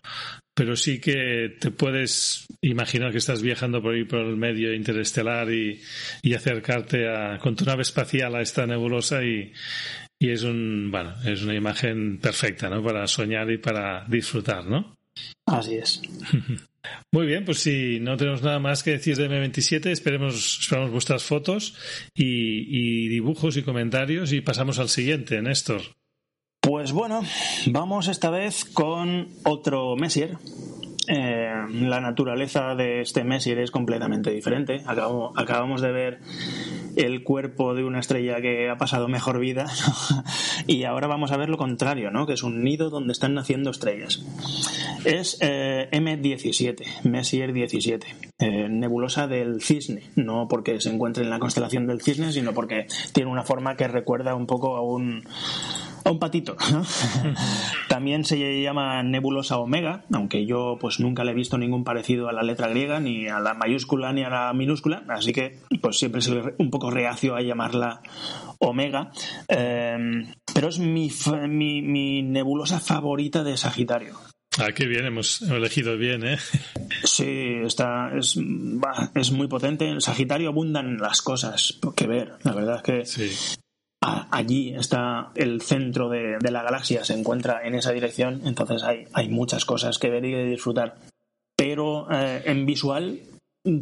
Pero sí que te puedes imaginar que estás viajando por ahí por el medio interestelar y, y acercarte a, con tu nave espacial a esta nebulosa y, y es un, bueno, es una imagen perfecta, ¿no? Para soñar y para disfrutar, ¿no? Así es. Muy bien, pues si no tenemos nada más que decir de M27, esperemos, esperamos vuestras fotos y, dibujos y comentarios y pasamos al siguiente, Néstor. Pues bueno, vamos esta vez con otro Messier. Eh, la naturaleza de este Messier es completamente diferente. acabamos de ver el cuerpo de una estrella que ha pasado mejor vida y ahora vamos a ver lo contrario, ¿no? que es un nido donde están naciendo estrellas. Es eh, M17, Messier 17, eh, nebulosa del cisne, no porque se encuentre en la constelación del cisne, sino porque tiene una forma que recuerda un poco a un a un patito. También se llama nebulosa omega, aunque yo pues nunca le he visto ningún parecido a la letra griega, ni a la mayúscula ni a la minúscula, así que pues siempre soy un poco reacio a llamarla omega. Em, pero es mi, mi, nebulosa favorita de Sagitario. Ah, qué bien, hemos elegido bien, ¿eh? Sí, está, es, es muy potente. En Sagitario abundan las cosas que ver. La verdad es que sí allí está el centro de, la galaxia, se encuentra en esa dirección, entonces hay, muchas cosas que ver y disfrutar. Pero eh, en visual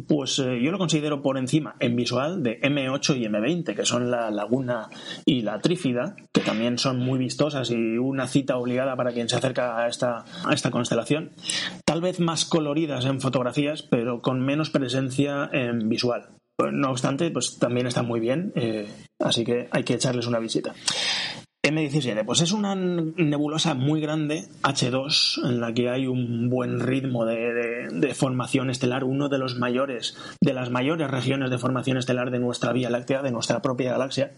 pues eh, yo lo considero por encima en visual de M8 y M20, que son la Laguna y la Trífida, que también son muy vistosas y una cita obligada para quien se acerca a esta constelación. Tal vez más coloridas en fotografías, pero con menos presencia en visual. No obstante, pues también están muy bien, eh, así que hay que echarles una visita. M17, pues es una nebulosa muy grande, H2, en la que hay un buen ritmo de, formación estelar, uno de los mayores, de las mayores regiones de formación estelar de nuestra Vía Láctea, de nuestra propia galaxia.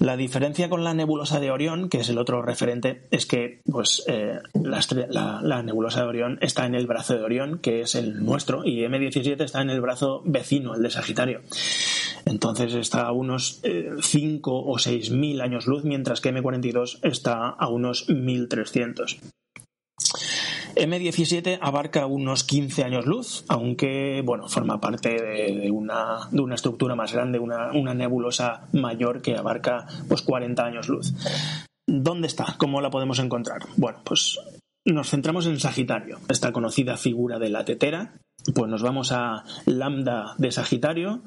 La diferencia con la nebulosa de Orión, que es el otro referente, es que pues, eh, la, nebulosa de Orión está en el brazo de Orión, que es el nuestro, y M17 está en el brazo vecino, el de Sagitario. Entonces está a unos 5 eh, o 6 mil años luz, mientras que M42 está a unos 1300. M17 abarca unos 15 años luz, aunque bueno, forma parte de, una, de una, estructura más grande, una, una, nebulosa mayor que abarca pues 40 años luz. ¿Dónde está? ¿Cómo la podemos encontrar? Bueno, pues nos centramos en Sagitario, esta conocida figura de la tetera, pues nos vamos a lambda de Sagitario,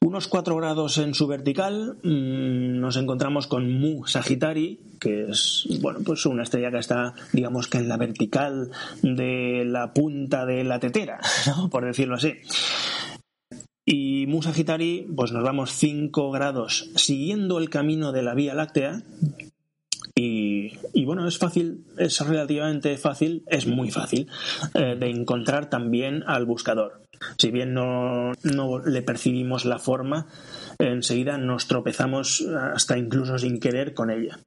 unos 4 grados en su vertical, mm, nos encontramos con Mu Sagittari, que es bueno, pues una estrella que está, digamos que en la vertical de la punta de la tetera, por decirlo así. Y Mu Sagittari, pues nos vamos 5 grados siguiendo el camino de la Vía Láctea, y, bueno, es fácil, es relativamente fácil, es muy fácil eh, de encontrar también al buscador. Si bien no, no le percibimos la forma, enseguida nos tropezamos hasta incluso sin querer con ella.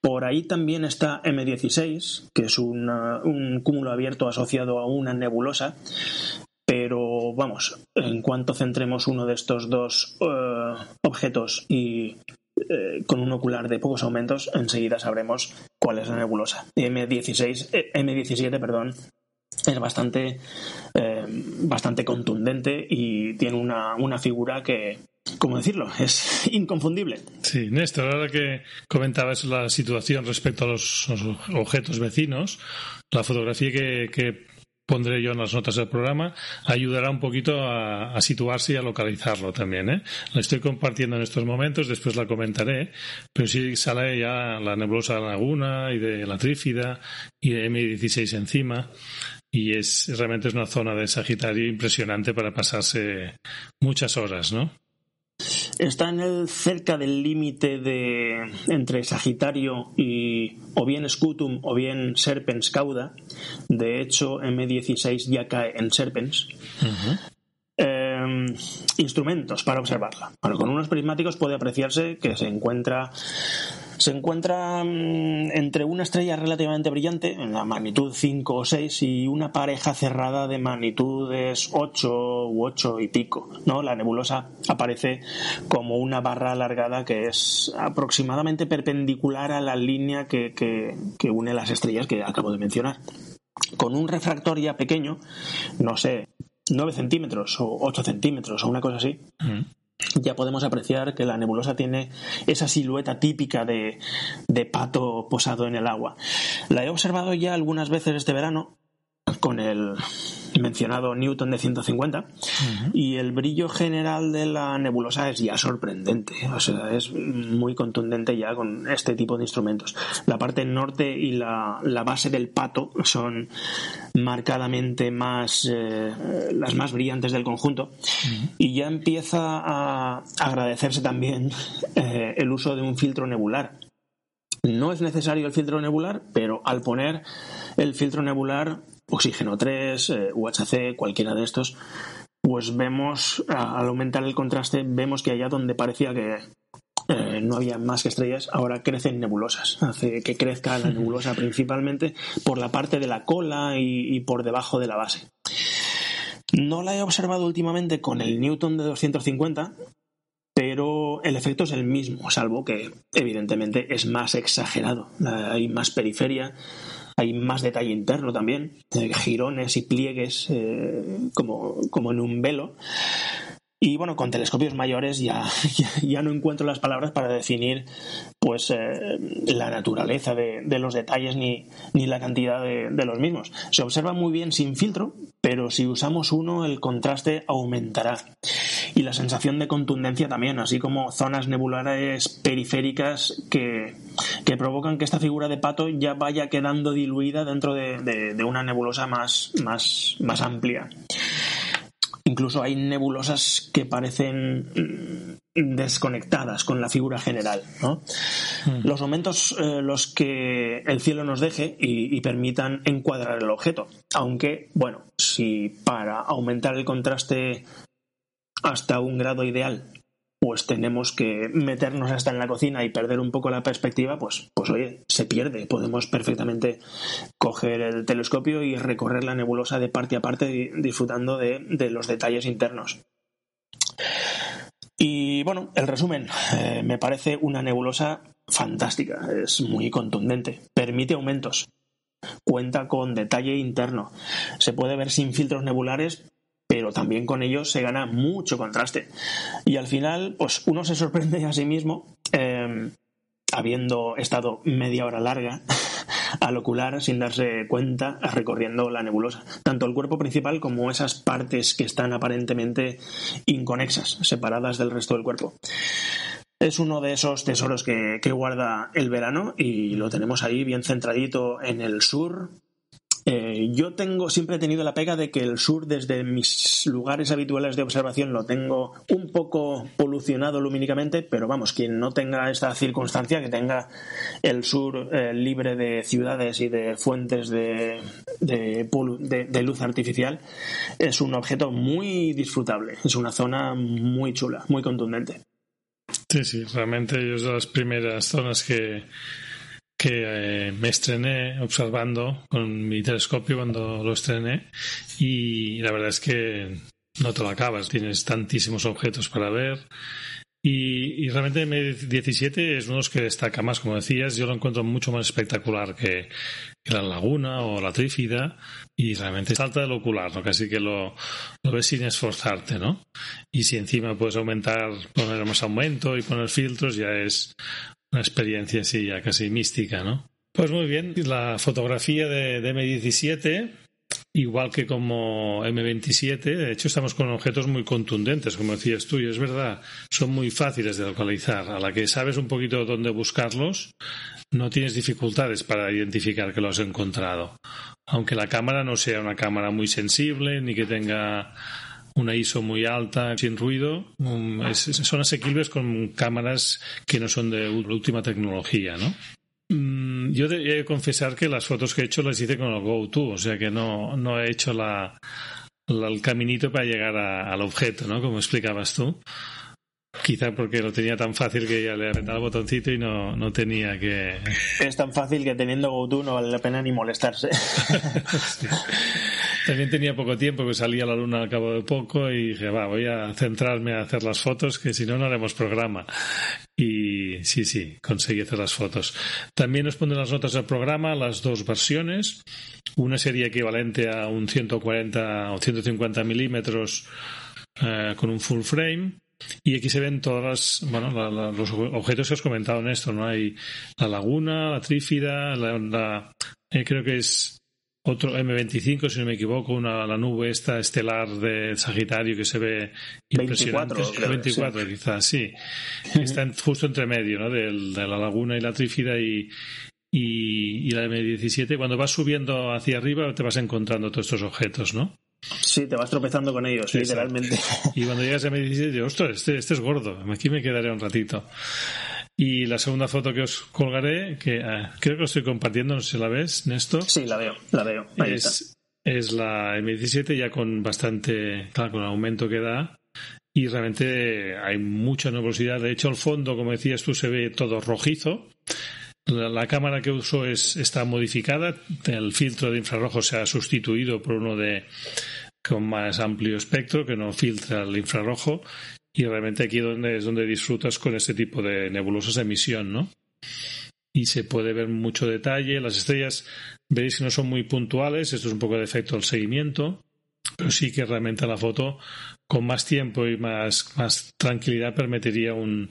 Por ahí también está M16, que es un cúmulo abierto asociado a una nebulosa, pero vamos, en cuanto centremos uno de estos dos eh, objetos y eh, con un ocular de pocos aumentos, enseguida sabremos cuál es la nebulosa. M16, eh, M17, perdón, es bastante, eh, bastante contundente y tiene una, una figura que, ¿cómo decirlo? Es inconfundible. Sí, Néstor, ahora que comentabas la situación respecto a los, objetos vecinos, la fotografía que, que, pondré yo en las notas del programa, ayudará un poquito a, situarse y a localizarlo también. ¿eh? La estoy compartiendo en estos momentos, después la comentaré, pero sí sale ya la nebulosa de la laguna y de la trífida y de M16 encima. Y es realmente es una zona de Sagitario impresionante para pasarse muchas horas, ¿no? Está en el, cerca del límite de entre Sagitario y o bien Scutum o bien Serpens Cauda. De hecho, M16 ya cae en Serpens. Em, instrumentos para observarla. con unos prismáticos puede apreciarse que se encuentra se encuentra mm, entre una estrella relativamente brillante, en la magnitud 5 o 6, y una pareja cerrada de magnitudes 8 u 8 y pico. ¿no? La nebulosa aparece como una barra alargada que es aproximadamente perpendicular a la línea que, que, une las estrellas que acabo de mencionar. Con un refractor ya pequeño, no sé, 9 centímetros o 8 centímetros o una cosa así, mm ya podemos apreciar que la nebulosa tiene esa silueta típica de, pato posado en el agua. La he observado ya algunas veces este verano con el mencionado Newton de 150 y el brillo general de la nebulosa es ya sorprendente, o sea, es muy contundente ya con este tipo de instrumentos. La parte norte y la, base del pato son marcadamente más eh, las más brillantes del conjunto y ya empieza a agradecerse también eh, el uso de un filtro nebular. No es necesario el filtro nebular, pero al poner el filtro nebular Oxígeno 3, eh, UHC, cualquiera de estos, pues vemos, al aumentar el contraste, vemos que allá donde parecía que eh, no había más que estrellas, ahora crecen nebulosas. Hace que crezca la nebulosa principalmente por la parte de la cola y, por debajo de la base. No la he observado últimamente con el Newton de 250, pero el efecto es el mismo, salvo que evidentemente es más exagerado. Hay más periferia, hay más detalle interno también, girones y pliegues eh, como, como en un velo. Y bueno, con telescopios mayores ya, ya, no encuentro las palabras para definir pues eh, la naturaleza de, los detalles ni, ni la cantidad de, de, los mismos. Se observa muy bien sin filtro, pero si usamos uno el contraste aumentará. Y la sensación de contundencia también, así como zonas nebulares periféricas que, que provocan que esta figura de pato ya vaya quedando diluida dentro de, de una nebulosa más, más, más amplia. Incluso hay nebulosas que parecen mm, desconectadas con la figura general. Mm. Los momentos eh, los que el cielo nos deje y, permitan encuadrar el objeto. Aunque, bueno, si para aumentar el contraste hasta un grado ideal pues tenemos que meternos hasta en la cocina y perder un poco la perspectiva, pues, pues oye, se pierde. Podemos perfectamente coger el telescopio y recorrer la nebulosa de parte a parte disfrutando de, los detalles internos. Y bueno, el resumen, eh, me parece una nebulosa fantástica, es muy contundente, permite aumentos, cuenta con detalle interno, se puede ver sin filtros nebulares pero también con ellos se gana mucho contraste. Y al final, pues uno se sorprende a sí mismo, em, habiendo estado media hora larga al ocular sin darse cuenta recorriendo la nebulosa. Tanto el cuerpo principal como esas partes que están aparentemente inconexas, separadas del resto del cuerpo. Es uno de esos tesoros que, que guarda el verano y lo tenemos ahí bien centradito en el sur, eh, yo tengo, siempre he tenido la pega de que el sur, desde mis lugares habituales de observación, lo tengo un poco polucionado lumínicamente, pero vamos, quien no tenga esta circunstancia, que tenga el sur eh, libre de ciudades y de fuentes de, de, luz artificial, es un objeto muy disfrutable, es una zona muy chula, muy contundente. Sí, sí, realmente es de las primeras zonas que que eh, me estrené observando con mi telescopio cuando lo estrené y la verdad es que no te lo acabas, tienes tantísimos objetos para ver y, realmente M17 es uno de los que destaca más, como decías, yo lo encuentro mucho más espectacular que, la laguna o la trífida y realmente salta del ocular, ¿no? casi que lo, lo ves sin esforzarte, ¿no? Y si encima puedes aumentar, poner más aumento y poner filtros, ya es una experiencia así ya casi mística, ¿no? Pues muy bien, la fotografía de, M17, igual que como M27, de hecho estamos con objetos muy contundentes, como decías tú, y es verdad, son muy fáciles de localizar. A la que sabes un poquito dónde buscarlos, no tienes dificultades para identificar que lo has encontrado. Aunque la cámara no sea una cámara muy sensible, ni que tenga una ISO muy alta, sin ruido, son asequibles con cámaras que no son de última tecnología, ¿no? Mm, yo he de confesar que las fotos que he hecho las hice con el GoTo, o sea que no, no he hecho la, el caminito para llegar al objeto, ¿no? Como explicabas tú. Quizá porque lo tenía tan fácil que ya le apretaba el botoncito y no, no tenía que. Es tan fácil que teniendo GoTo no vale la pena ni molestarse. También tenía poco tiempo, que salía la luna al cabo de poco y dije, va, voy a centrarme a hacer las fotos, que si no, no haremos programa. Y sí, sí, conseguí hacer las fotos. También nos ponen las notas del programa, las dos versiones. Una sería equivalente a un 140 o 150 milímetros eh, con un full frame. Y aquí se ven todas bueno, los objetos que os comentado en esto, ¿no? Hay la laguna, la trífida, la, eh, creo que es otro M25, si no me equivoco, una, la nube esta estelar de Sagitario que se ve impresionante. 24, 24 quizás, sí. Está justo entre medio, ¿no? De, la laguna y la trífida y, y, la M17. Cuando vas subiendo hacia arriba te vas encontrando todos estos objetos, ¿no? Sí, te vas tropezando con ellos, literalmente. Y cuando llegas a M17, digo, ostras, este, este es gordo, aquí me quedaré un ratito. Y la segunda foto que os colgaré, que eh, creo que lo estoy compartiendo, no sé si la ves, Néstor. Sí, la veo, la veo. es, es la M17 ya con bastante, claro, con el aumento que da. Y realmente hay mucha nubosidad. De hecho, el fondo, como decías tú, se ve todo rojizo. La, cámara que uso es, está modificada. El filtro de infrarrojo se ha sustituido por uno de con más amplio espectro que no filtra el infrarrojo y realmente aquí donde, es donde disfrutas con este tipo de nebulosas de emisión, ¿no? Y se puede ver mucho detalle. Las estrellas veréis que no son muy puntuales. Esto es un poco de efecto del seguimiento. pero sí que realmente la foto con más tiempo y más, más tranquilidad permitiría un,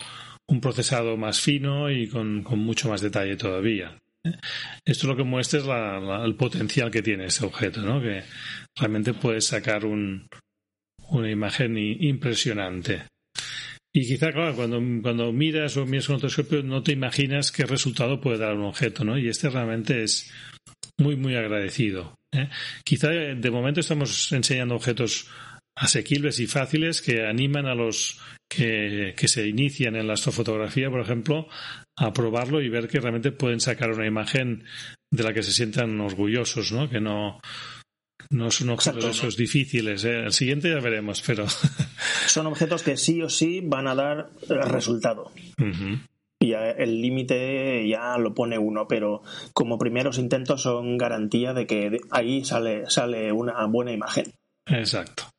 un procesado más fino y con, con mucho más detalle todavía. Esto lo que muestra es el potencial que tiene ese objeto, ¿no? que realmente puedes sacar un, una imagen impresionante. Y quizá, claro, cuando, miras o miras con otro telescopio no te imaginas qué resultado puede dar un objeto, ¿no? Y este realmente es muy, muy agradecido. ¿eh? Quizá de momento estamos enseñando objetos asequibles y fáciles que animan a los que, que, se inician en la astrofotografía, por ejemplo, a probarlo y ver que realmente pueden sacar una imagen de la que se sientan orgullosos, ¿no? Que no, no son objetos esos difíciles. ¿eh? El siguiente ya veremos, pero. son objetos que sí o sí van a dar resultado. Y el límite ya lo pone uno, pero como primeros intentos son garantía de que ahí sale, sale una buena imagen. Exacto.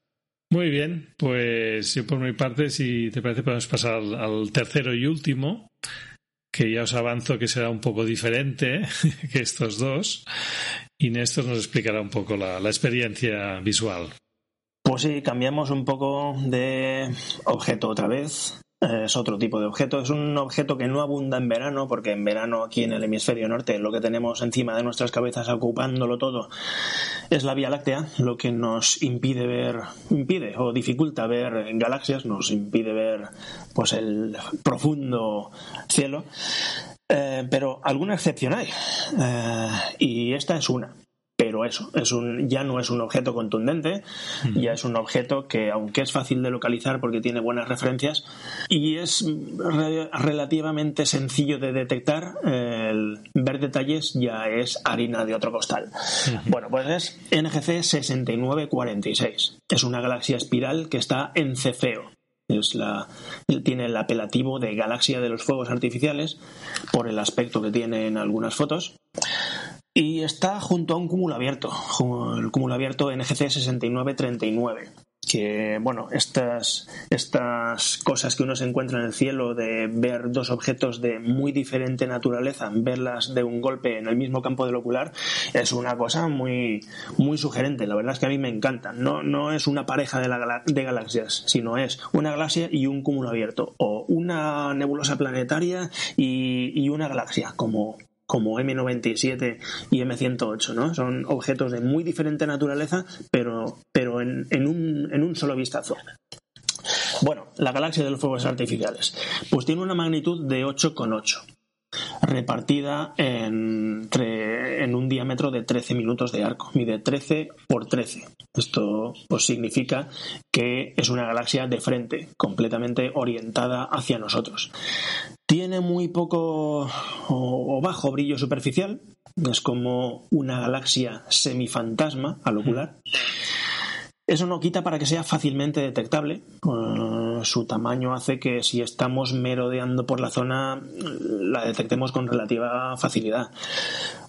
Muy bien, pues yo por mi parte, si te parece, podemos pasar al, tercero y último, que ya os avanzo que será un poco diferente que estos dos. Y Néstor nos explicará un poco la, la experiencia visual. Pues sí, cambiamos un poco de objeto otra vez es otro tipo de objeto. Es un objeto que no abunda en verano, porque en verano aquí en el hemisferio norte lo que tenemos encima de nuestras cabezas ocupándolo todo es la Vía Láctea, lo que nos impide ver, impide o dificulta ver galaxias, nos impide ver pues el profundo cielo. Eh, pero alguna excepción hay, eh, y esta es una pero eso, es un, ya no es un objeto contundente, ya es un objeto que, aunque es fácil de localizar porque tiene buenas referencias y es relativamente sencillo de detectar, el ver detalles ya es harina de otro costal. Bueno, pues es NGC 6946. Es una galaxia espiral que está en Cefeo. Es la, tiene el apelativo de galaxia de los fuegos artificiales por el aspecto que tiene en algunas fotos y está junto a un cúmulo abierto, el cúmulo abierto NGC 6939 que bueno, estas, estas cosas que uno se encuentra en el cielo de ver dos objetos de muy diferente naturaleza, verlas de un golpe en el mismo campo del ocular, es una cosa muy, muy sugerente. La verdad es que a mí me encanta. No, no es una pareja de, de galaxias, sino es una galaxia y un cúmulo abierto, o una nebulosa planetaria y, y una galaxia, como, como M97 y M108, ¿no? Son objetos de muy diferente naturaleza, pero, pero en, en, un, en un solo vistazo. Bueno, la galaxia de los fuegos artificiales. Pues tiene una magnitud de 8,8 repartida en, en, un diámetro de 13 minutos de arco. Mide 13 por 13. Esto pues, significa que es una galaxia de frente, completamente orientada hacia nosotros. Tiene muy poco o, bajo brillo superficial. Es como una galaxia semifantasma al ocular. Eso no quita para que sea fácilmente detectable. su tamaño hace que si estamos merodeando por la zona la detectemos con relativa facilidad.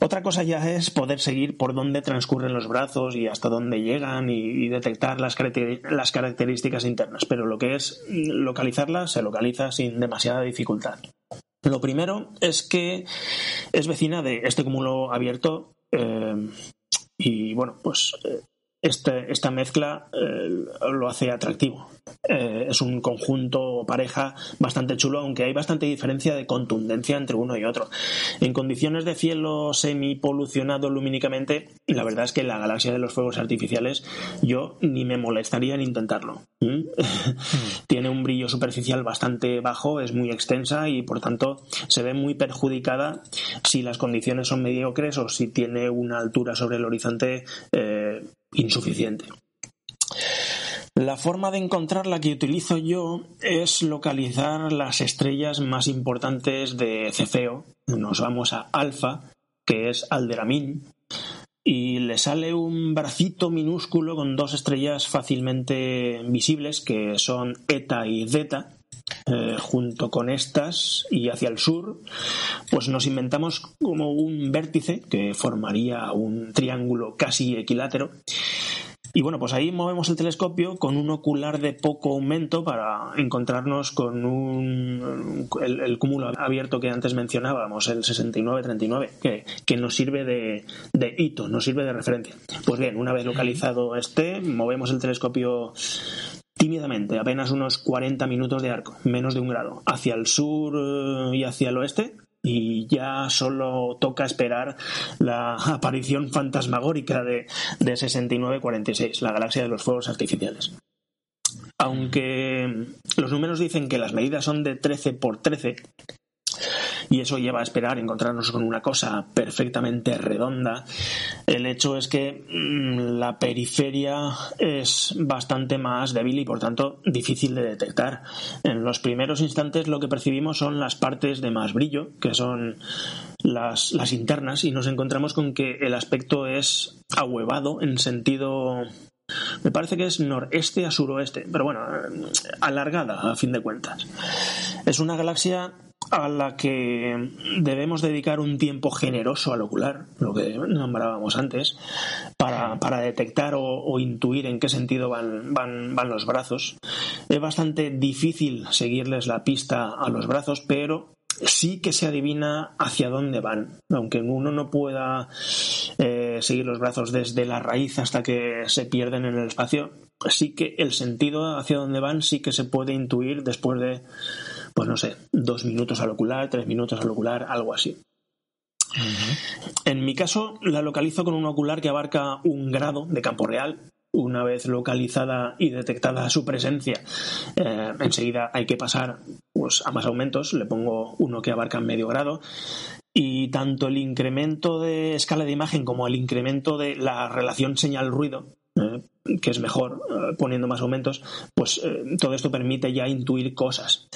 Otra cosa ya es poder seguir por dónde transcurren los brazos y hasta dónde llegan y, detectar las, características internas, pero lo que es localizarla se localiza sin demasiada dificultad. Lo primero es que es vecina de este cúmulo abierto eh, y bueno, pues eh, este, esta mezcla eh, lo hace atractivo. Eh, es un conjunto pareja bastante chulo, aunque hay bastante diferencia de contundencia entre uno y otro. En condiciones de cielo semi-polucionado lumínicamente, la verdad es que la galaxia de los fuegos artificiales yo ni me molestaría en intentarlo. Tiene un brillo superficial bastante bajo, es muy extensa y por tanto se ve muy perjudicada si las condiciones son mediocres o si tiene una altura sobre el horizonte eh, insuficiente. La forma de encontrarla que utilizo yo es localizar las estrellas más importantes de Cefeo. Nos vamos a Alfa, que es Alderamin, y le sale un bracito minúsculo con dos estrellas fácilmente visibles, que son Eta y Zeta. Eh, junto con estas y hacia el sur, pues nos inventamos como un vértice que formaría un triángulo casi equilátero Y bueno, pues ahí movemos el telescopio con un ocular de poco aumento para encontrarnos con un, el, cúmulo abierto que antes mencionábamos, el 6939, que, que nos sirve de, de hito, nos sirve de referencia. Pues bien, una vez localizado este, movemos el telescopio tímidamente, apenas unos 40 minutos de arco, menos de un grado, hacia el sur eh, y hacia el oeste, y ya solo toca esperar la aparición fantasmagórica de, de 6946, la galaxia de los fuegos artificiales. Aunque los números dicen que las medidas son de 13 por 13, y eso lleva a esperar encontrarnos con una cosa perfectamente redonda. El hecho es que mm, la periferia es bastante más débil y por tanto difícil de detectar. En los primeros instantes lo que percibimos son las partes de más brillo, que son las, las internas, y nos encontramos con que el aspecto es ahuevado en sentido me parece que es noreste a suroeste, pero bueno, alargada a fin de cuentas. Es una galaxia a la que debemos dedicar un tiempo generoso al ocular, lo que nombrábamos antes, para, detectar o, intuir en qué sentido van, van, van los brazos. Es bastante difícil seguirles la pista a los brazos, pero sí que se adivina hacia dónde van, aunque uno no pueda eh, seguir los brazos desde la raíz hasta que se pierden en el espacio, sí que el sentido hacia dónde van sí que se puede intuir después de pues no sé, dos minutos al ocular, tres minutos al ocular, algo así. En mi caso, la localizo con un ocular que abarca un grado de campo real. Una vez localizada y detectada su presencia, eh, enseguida hay que pasar pues, a más aumentos. Le pongo uno que abarca medio grado. Y tanto el incremento de escala de imagen como el incremento de la relación señal-ruido eh, que es mejor eh, poniendo más aumentos, pues eh, todo esto permite ya intuir cosas.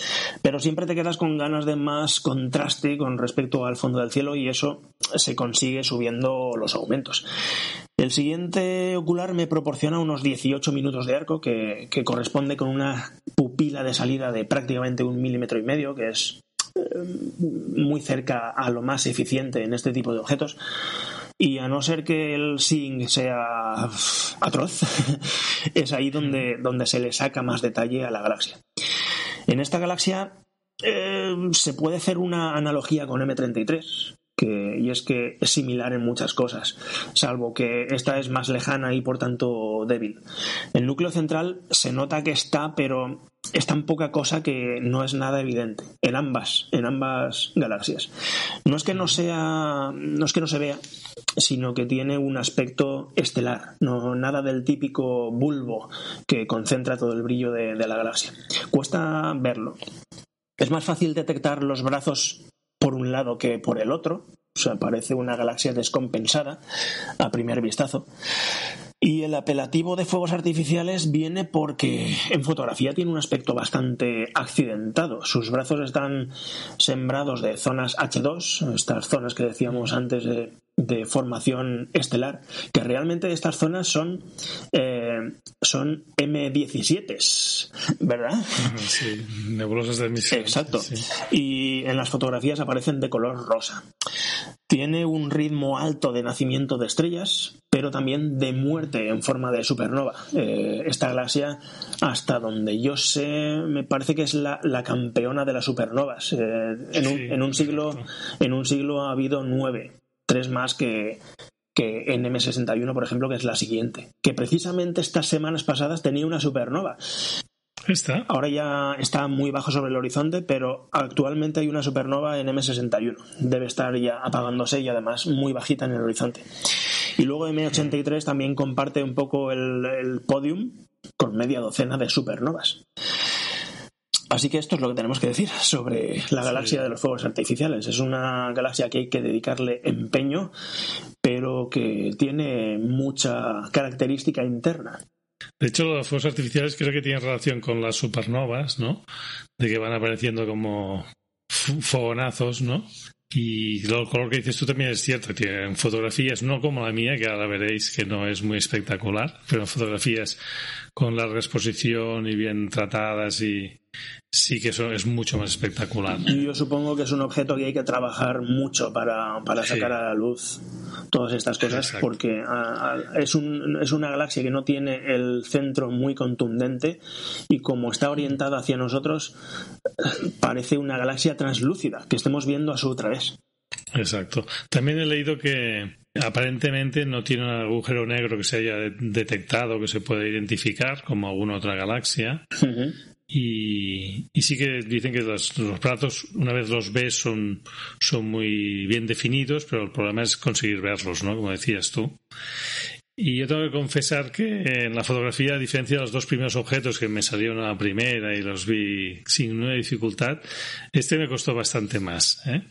Pero siempre te quedas con ganas de más contraste con respecto al fondo del cielo y eso se consigue subiendo los aumentos. El siguiente ocular me proporciona unos 18 minutos de arco que, que corresponde con una pupila de salida de prácticamente un milímetro y medio, que es muy cerca a lo más eficiente en este tipo de objetos y a no ser que el Sing sea atroz, es ahí donde, donde se le saca más detalle a la galaxia. En esta galaxia eh, se puede hacer una analogía con M33, y es que es similar en muchas cosas, salvo que esta es más lejana y por tanto débil. El núcleo central se nota que está, pero es tan poca cosa que no es nada evidente en ambas, en ambas galaxias. No es que no sea, no es que no se vea, sino que tiene un aspecto estelar, no nada del típico bulbo que concentra todo el brillo de la galaxia. Cuesta verlo. Es más fácil detectar los brazos por un lado que por el otro. O sea, parece una galaxia descompensada a primer vistazo. Y el apelativo de fuegos artificiales viene porque en fotografía tiene un aspecto bastante accidentado. Sus brazos están sembrados de zonas H2, estas zonas que decíamos antes de, formación estelar, que realmente estas zonas son, eh, son M17, ¿verdad? Sí, nebulosas de emisión. Exacto. Y en las fotografías aparecen de color rosa. Tiene un ritmo alto de nacimiento de estrellas, pero también de muerte en forma de supernova. Eh, esta galaxia, hasta donde yo sé, me parece que es la, campeona de las supernovas. Eh, en, un, siglo, en un siglo ha habido nueve, tres más que, que en M61, por ejemplo, que es la siguiente, que precisamente estas semanas pasadas tenía una supernova. Ahora ya está muy bajo sobre el horizonte, pero actualmente hay una supernova en M61. Debe estar ya apagándose y además muy bajita en el horizonte. Y luego M83 también comparte un poco el, podium con media docena de supernovas. Así que esto es lo que tenemos que decir sobre la galaxia de los fuegos artificiales. Es una galaxia que hay que dedicarle empeño, pero que tiene mucha característica interna. De hecho, los fuegos artificiales creo que tienen relación con las supernovas, ¿no? De que van apareciendo como fogonazos, ¿no? Y lo color que dices tú también es cierto, tienen fotografías no como la mía, que ahora veréis que no es muy espectacular, pero fotografías con larga exposición y bien tratadas y sí que eso es mucho más espectacular. Yo supongo que es un objeto que hay que trabajar mucho para, para sacar a la luz todas estas cosas porque es, un, es una galaxia que no tiene el centro muy contundente y como está orientada hacia nosotros parece una galaxia translúcida que estemos viendo a su través. Exacto. También he leído que aparentemente no tiene un agujero negro que se haya detectado, que se pueda identificar como alguna otra galaxia. y, sí que dicen que los, los, platos, una vez los ves, son, son muy bien definidos, pero el problema es conseguir verlos, ¿no? Como decías tú. Y yo tengo que confesar que en la fotografía, a diferencia de los dos primeros objetos que me salieron a la primera y los vi sin ninguna dificultad, este me costó bastante más. ¿eh?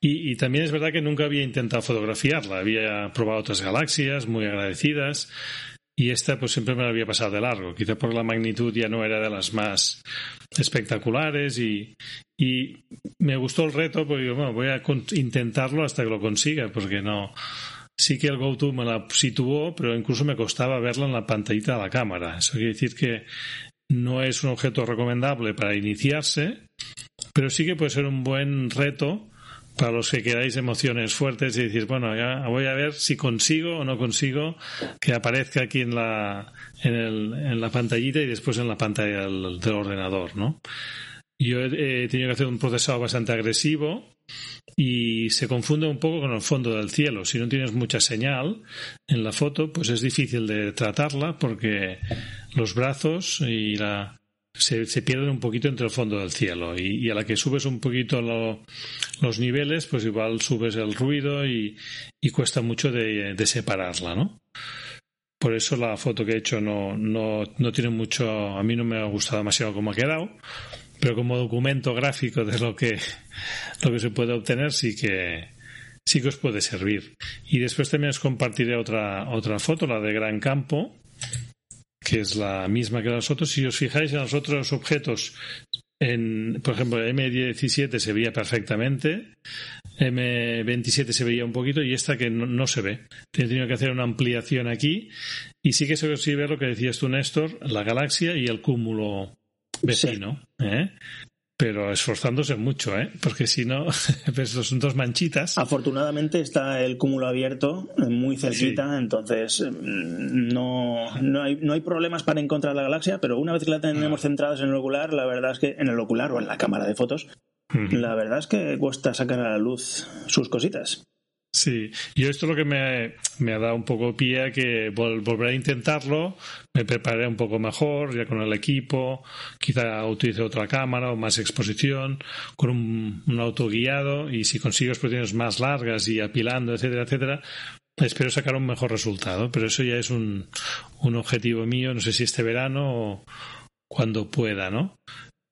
Y, también es verdad que nunca había intentado fotografiarla. Había probado otras galaxias muy agradecidas y esta pues siempre me la había pasado de largo. Quizá por la magnitud ya no era de las más espectaculares y, y me gustó el reto porque bueno, voy a intentarlo hasta que lo consiga porque no sí que el GoTo me la situó, pero incluso me costaba verla en la pantallita de la cámara. Eso quiere decir que no es un objeto recomendable para iniciarse, pero sí que puede ser un buen reto para los que queráis emociones fuertes y decir, bueno, ya voy a ver si consigo o no consigo que aparezca aquí en la, en, el, en la pantallita y después en la pantalla del, ordenador, ¿no? Yo he, tenido que hacer un procesado bastante agresivo y se confunde un poco con el fondo del cielo. Si no tienes mucha señal en la foto, pues es difícil de tratarla porque los brazos y la se, pierden un poquito entre el fondo del cielo y, a la que subes un poquito los niveles, pues igual subes el ruido y, cuesta mucho de, separarla, ¿no? Por eso la foto que he hecho no, no, no tiene mucho, a mí no me ha gustado demasiado cómo ha quedado, pero como documento gráfico de lo que, lo que se puede obtener sí que, sí que os puede servir. Y después también os compartiré otra, otra foto, la de Gran Campo, que es la misma que las otras. Si os fijáis en los otros objetos, por ejemplo, M17 se veía perfectamente, M27 se veía un poquito y esta que no, se ve. He tenido que hacer una ampliación aquí y sí que se ver lo que decías tú, Néstor, la galaxia y el cúmulo vecino, ¿eh? pero esforzándose mucho, ¿eh? porque si no, pues son dos manchitas. Afortunadamente está el cúmulo abierto eh, muy cerquita, entonces mm, no, no, hay, no hay problemas para encontrar la galaxia, pero una vez que la tenemos ah. centradas en el ocular, la verdad es que en el ocular o en la cámara de fotos, la verdad es que cuesta sacar a la luz sus cositas. Sí, yo esto es lo que me, me ha dado un poco pie a que volveré a intentarlo, me preparé un poco mejor ya con el equipo, quizá utilice otra cámara o más exposición, con un, un autoguiado y si consigo exposiciones más largas y apilando, etcétera, etcétera, espero sacar un mejor resultado, pero eso ya es un, un objetivo mío, no sé si este verano o cuando pueda, ¿no?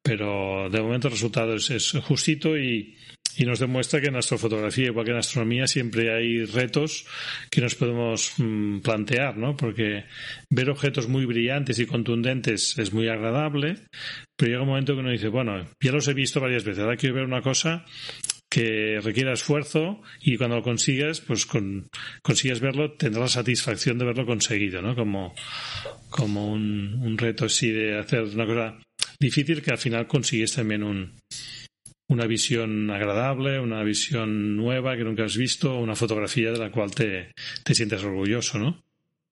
Pero de momento el resultado es, es justito y, y nos demuestra que en astrofotografía, igual que en astronomía, siempre hay retos que nos podemos mm, plantear, ¿no? Porque ver objetos muy brillantes y contundentes es muy agradable, pero llega un momento que uno dice, bueno, ya los he visto varias veces, ahora quiero ver una cosa que requiera esfuerzo y cuando lo consigas, pues con, consigues verlo, tendrás la satisfacción de verlo conseguido, ¿no? Como, como un, un reto así de hacer una cosa difícil que al final consigues también un, una visión agradable, una visión nueva que nunca has visto, una fotografía de la cual te, te sientes orgulloso, ¿no?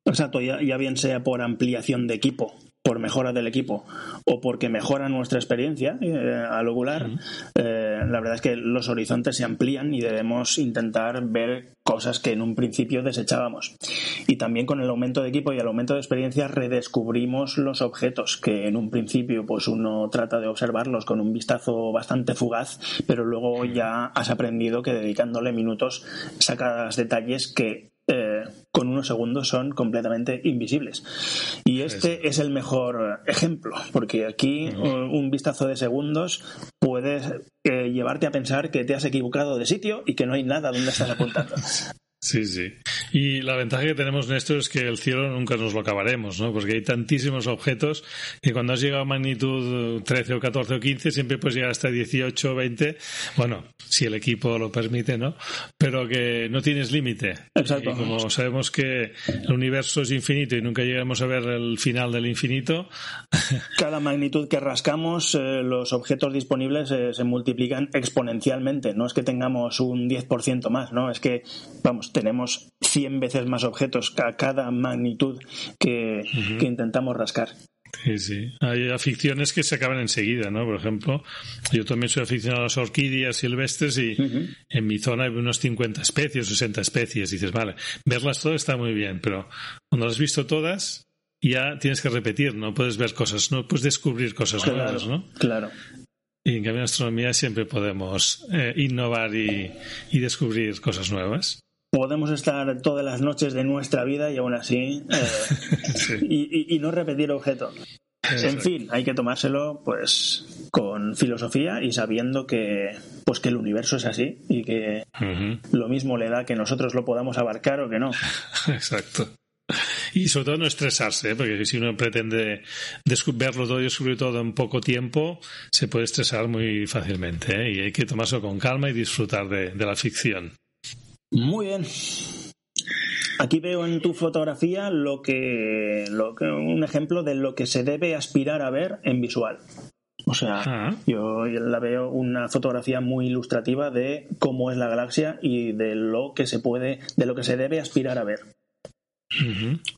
Exacto, ya, ya bien sea por ampliación de equipo por mejora del equipo o porque mejora nuestra experiencia eh, al ocular, eh, la verdad es que los horizontes se amplían y debemos intentar ver cosas que en un principio desechábamos. Y también con el aumento de equipo y el aumento de experiencia redescubrimos los objetos que en un principio pues uno trata de observarlos con un vistazo bastante fugaz, pero luego ya has aprendido que dedicándole minutos sacas detalles que con unos segundos son completamente invisibles. Y este es el mejor ejemplo, porque aquí un vistazo de segundos puede eh, llevarte a pensar que te has equivocado de sitio y que no hay nada donde estás apuntando. Sí, sí. Y la ventaja que tenemos, Néstor, es que el cielo nunca nos lo acabaremos, ¿no? Porque hay tantísimos objetos que cuando has llegado a magnitud 13 o 14 o 15 siempre puedes llegar hasta 18 o 20. Bueno, si el equipo lo permite, ¿no? Pero que no tienes límite. Exacto. Y como sabemos que el universo es infinito y nunca llegaremos a ver el final del infinito. Cada magnitud que rascamos, eh, los objetos disponibles eh, se multiplican exponencialmente. No es que tengamos un 10% más, ¿no? Es que, vamos, tenemos 100 veces más objetos a cada magnitud que, que intentamos rascar. Sí, sí. Hay aficiones que se acaban enseguida, ¿no? Por ejemplo, yo también soy aficionado a las orquídeas silvestres y en mi zona hay unas 50 especies, 60 especies. Y dices, vale, verlas todas está muy bien, pero cuando las has visto todas, ya tienes que repetir, no puedes ver cosas, no puedes descubrir cosas Claro, nuevas, ¿no? claro. Y en cambio en astronomía siempre podemos eh, innovar y, y descubrir cosas nuevas. Podemos estar todas las noches de nuestra vida y aún así eh, Sí. y, y- y no repetir objetos. En fin, hay que tomárselo pues con filosofía y sabiendo que pues que el universo es así y que lo mismo le da que nosotros lo podamos abarcar o que no. Exacto. Y sobre todo no estresarse, ¿eh? porque si uno pretende descu- verlo todo y descubrir todo en poco tiempo, se puede estresar muy fácilmente. ¿eh? Y hay que tomárselo con calma y disfrutar de, de la ficción. Muy bien. Aquí veo en tu fotografía lo que, lo que un ejemplo de lo que se debe aspirar a ver en visual. O sea, Ah. yo la veo una fotografía muy ilustrativa de cómo es la galaxia y de lo que se puede, de lo que se debe aspirar a ver.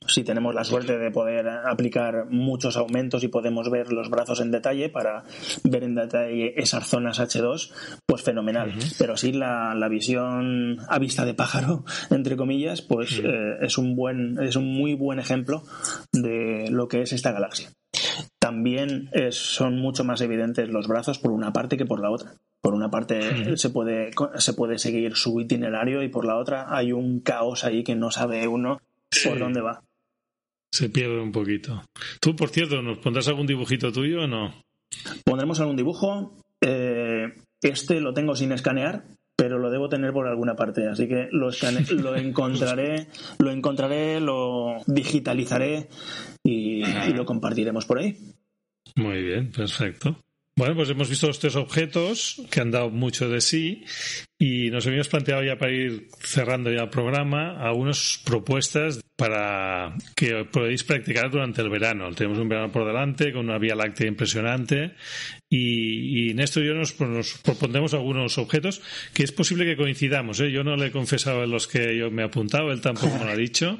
Si tenemos la suerte de poder aplicar muchos aumentos y podemos ver los brazos en detalle para ver en detalle esas zonas H2, pues fenomenal. Pero sí la, la visión a vista de pájaro, entre comillas, pues eh, es un buen, es un muy buen ejemplo de lo que es esta galaxia. También es- son mucho más evidentes los brazos por una parte que por la otra. Por una parte se puede se puede seguir su itinerario y por la otra hay un caos ahí que no sabe uno por dónde va. Se pierde un poquito. Tú, por cierto, ¿nos pondrás algún dibujito tuyo o no? Pondremos algún dibujo. Eh, este lo tengo sin escanear, pero lo debo tener por alguna parte, así que lo, escane- lo encontraré, lo encontraré, lo digitalizaré y, y lo compartiremos por ahí. Muy bien, perfecto. Bueno, pues hemos visto los tres objetos que han dado mucho de sí y nos habíamos planteado ya para ir cerrando ya el programa algunas propuestas para que podéis practicar durante el verano. Tenemos un verano por delante con una vía láctea impresionante y, y Néstor y yo nos, nos propondremos algunos objetos que es posible que coincidamos. ¿eh? Yo no le he confesado en los que yo me he apuntado, él tampoco me lo ha dicho.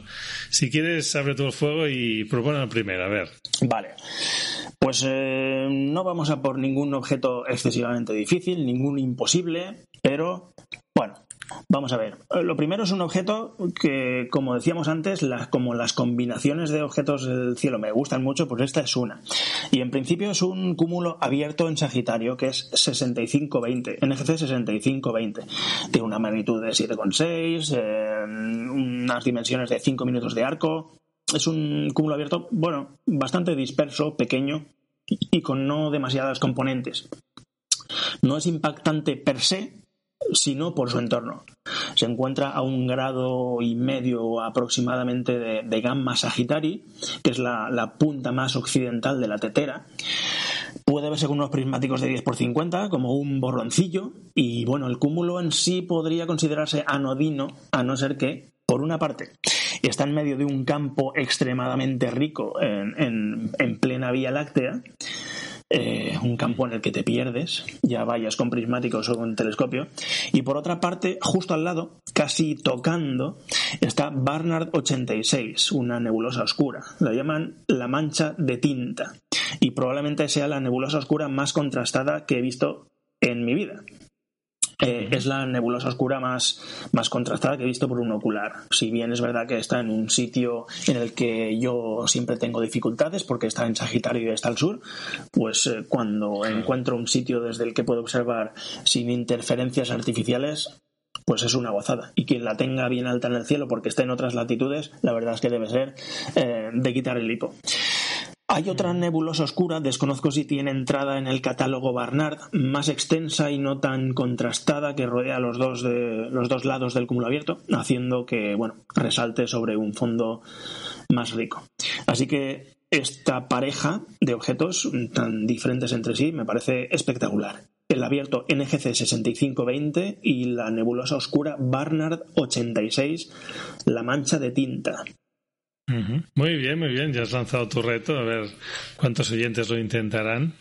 Si quieres, abre todo el fuego y propone el primero. A ver. Vale. Pues eh, no vamos a por ningún objeto excesivamente difícil, ningún imposible, pero vamos a ver. Eh, Lo primero es un objeto que, como decíamos antes, como las combinaciones de objetos del cielo me gustan mucho, pues esta es una. Y en principio es un cúmulo abierto en Sagitario, que es 6520, NGC 6520. Tiene una magnitud de 7,6, eh, unas dimensiones de 5 minutos de arco, es un cúmulo abierto, bueno, bastante disperso, pequeño y con no demasiadas componentes. No es impactante per se, sino por su entorno. Se encuentra a un grado y medio aproximadamente de, Gamma Sagittari, que es la, punta más occidental de la tetera. Puede verse con unos prismáticos de 10 por 50, como un borroncillo, y bueno, el cúmulo en sí podría considerarse anodino, a no ser que, por una parte, está en medio de un campo extremadamente rico en- en plena Vía Láctea, eh, un campo en el que te pierdes, ya vayas con prismáticos o con telescopio. Y por otra parte, justo al lado, casi tocando, está Barnard 86, una nebulosa oscura. La llaman la mancha de tinta. Y probablemente sea la nebulosa oscura más contrastada que he visto en mi vida. Eh, es la nebulosa oscura más, más contrastada que he visto por un ocular. Si bien es verdad que está en un sitio en el que yo siempre tengo dificultades porque está en Sagitario y está al sur, pues eh, cuando encuentro un sitio desde el que puedo observar sin interferencias artificiales, pues es una gozada. Y quien la tenga bien alta en el cielo porque esté en otras latitudes, la verdad es que debe ser eh, de quitar el hipo. Hay otra nebulosa oscura, desconozco si tiene entrada en el catálogo Barnard, más extensa y no tan contrastada que rodea los dos, de, los dos lados del cúmulo abierto, haciendo que bueno, resalte sobre un fondo más rico. Así que esta pareja de objetos tan diferentes entre sí me parece espectacular. El abierto NGC 6520 y la nebulosa oscura Barnard 86, la mancha de tinta. Muy bien, muy bien. Ya has lanzado tu reto. A ver cuántos oyentes lo intentarán.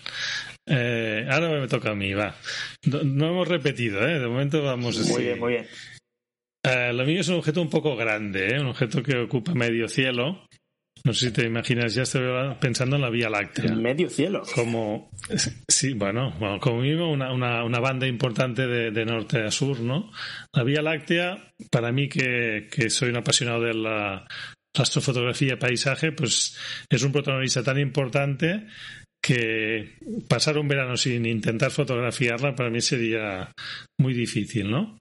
Eh, ahora me toca a mí, va. No, hemos repetido, ¿eh? De momento vamos así. Muy bien, muy bien. Eh, lo mío es un objeto un poco grande, ¿eh? Un objeto que ocupa medio cielo. No sé si te imaginas, ya estoy pensando en la Vía Láctea. Medio cielo. Como, sí, bueno, como mismo una, una, banda importante de, norte a sur, ¿no? La Vía Láctea, para mí que, que soy un apasionado de la, astrofotografía paisaje, pues es un protagonista tan importante que pasar un verano sin intentar fotografiarla para mí sería muy difícil, ¿no?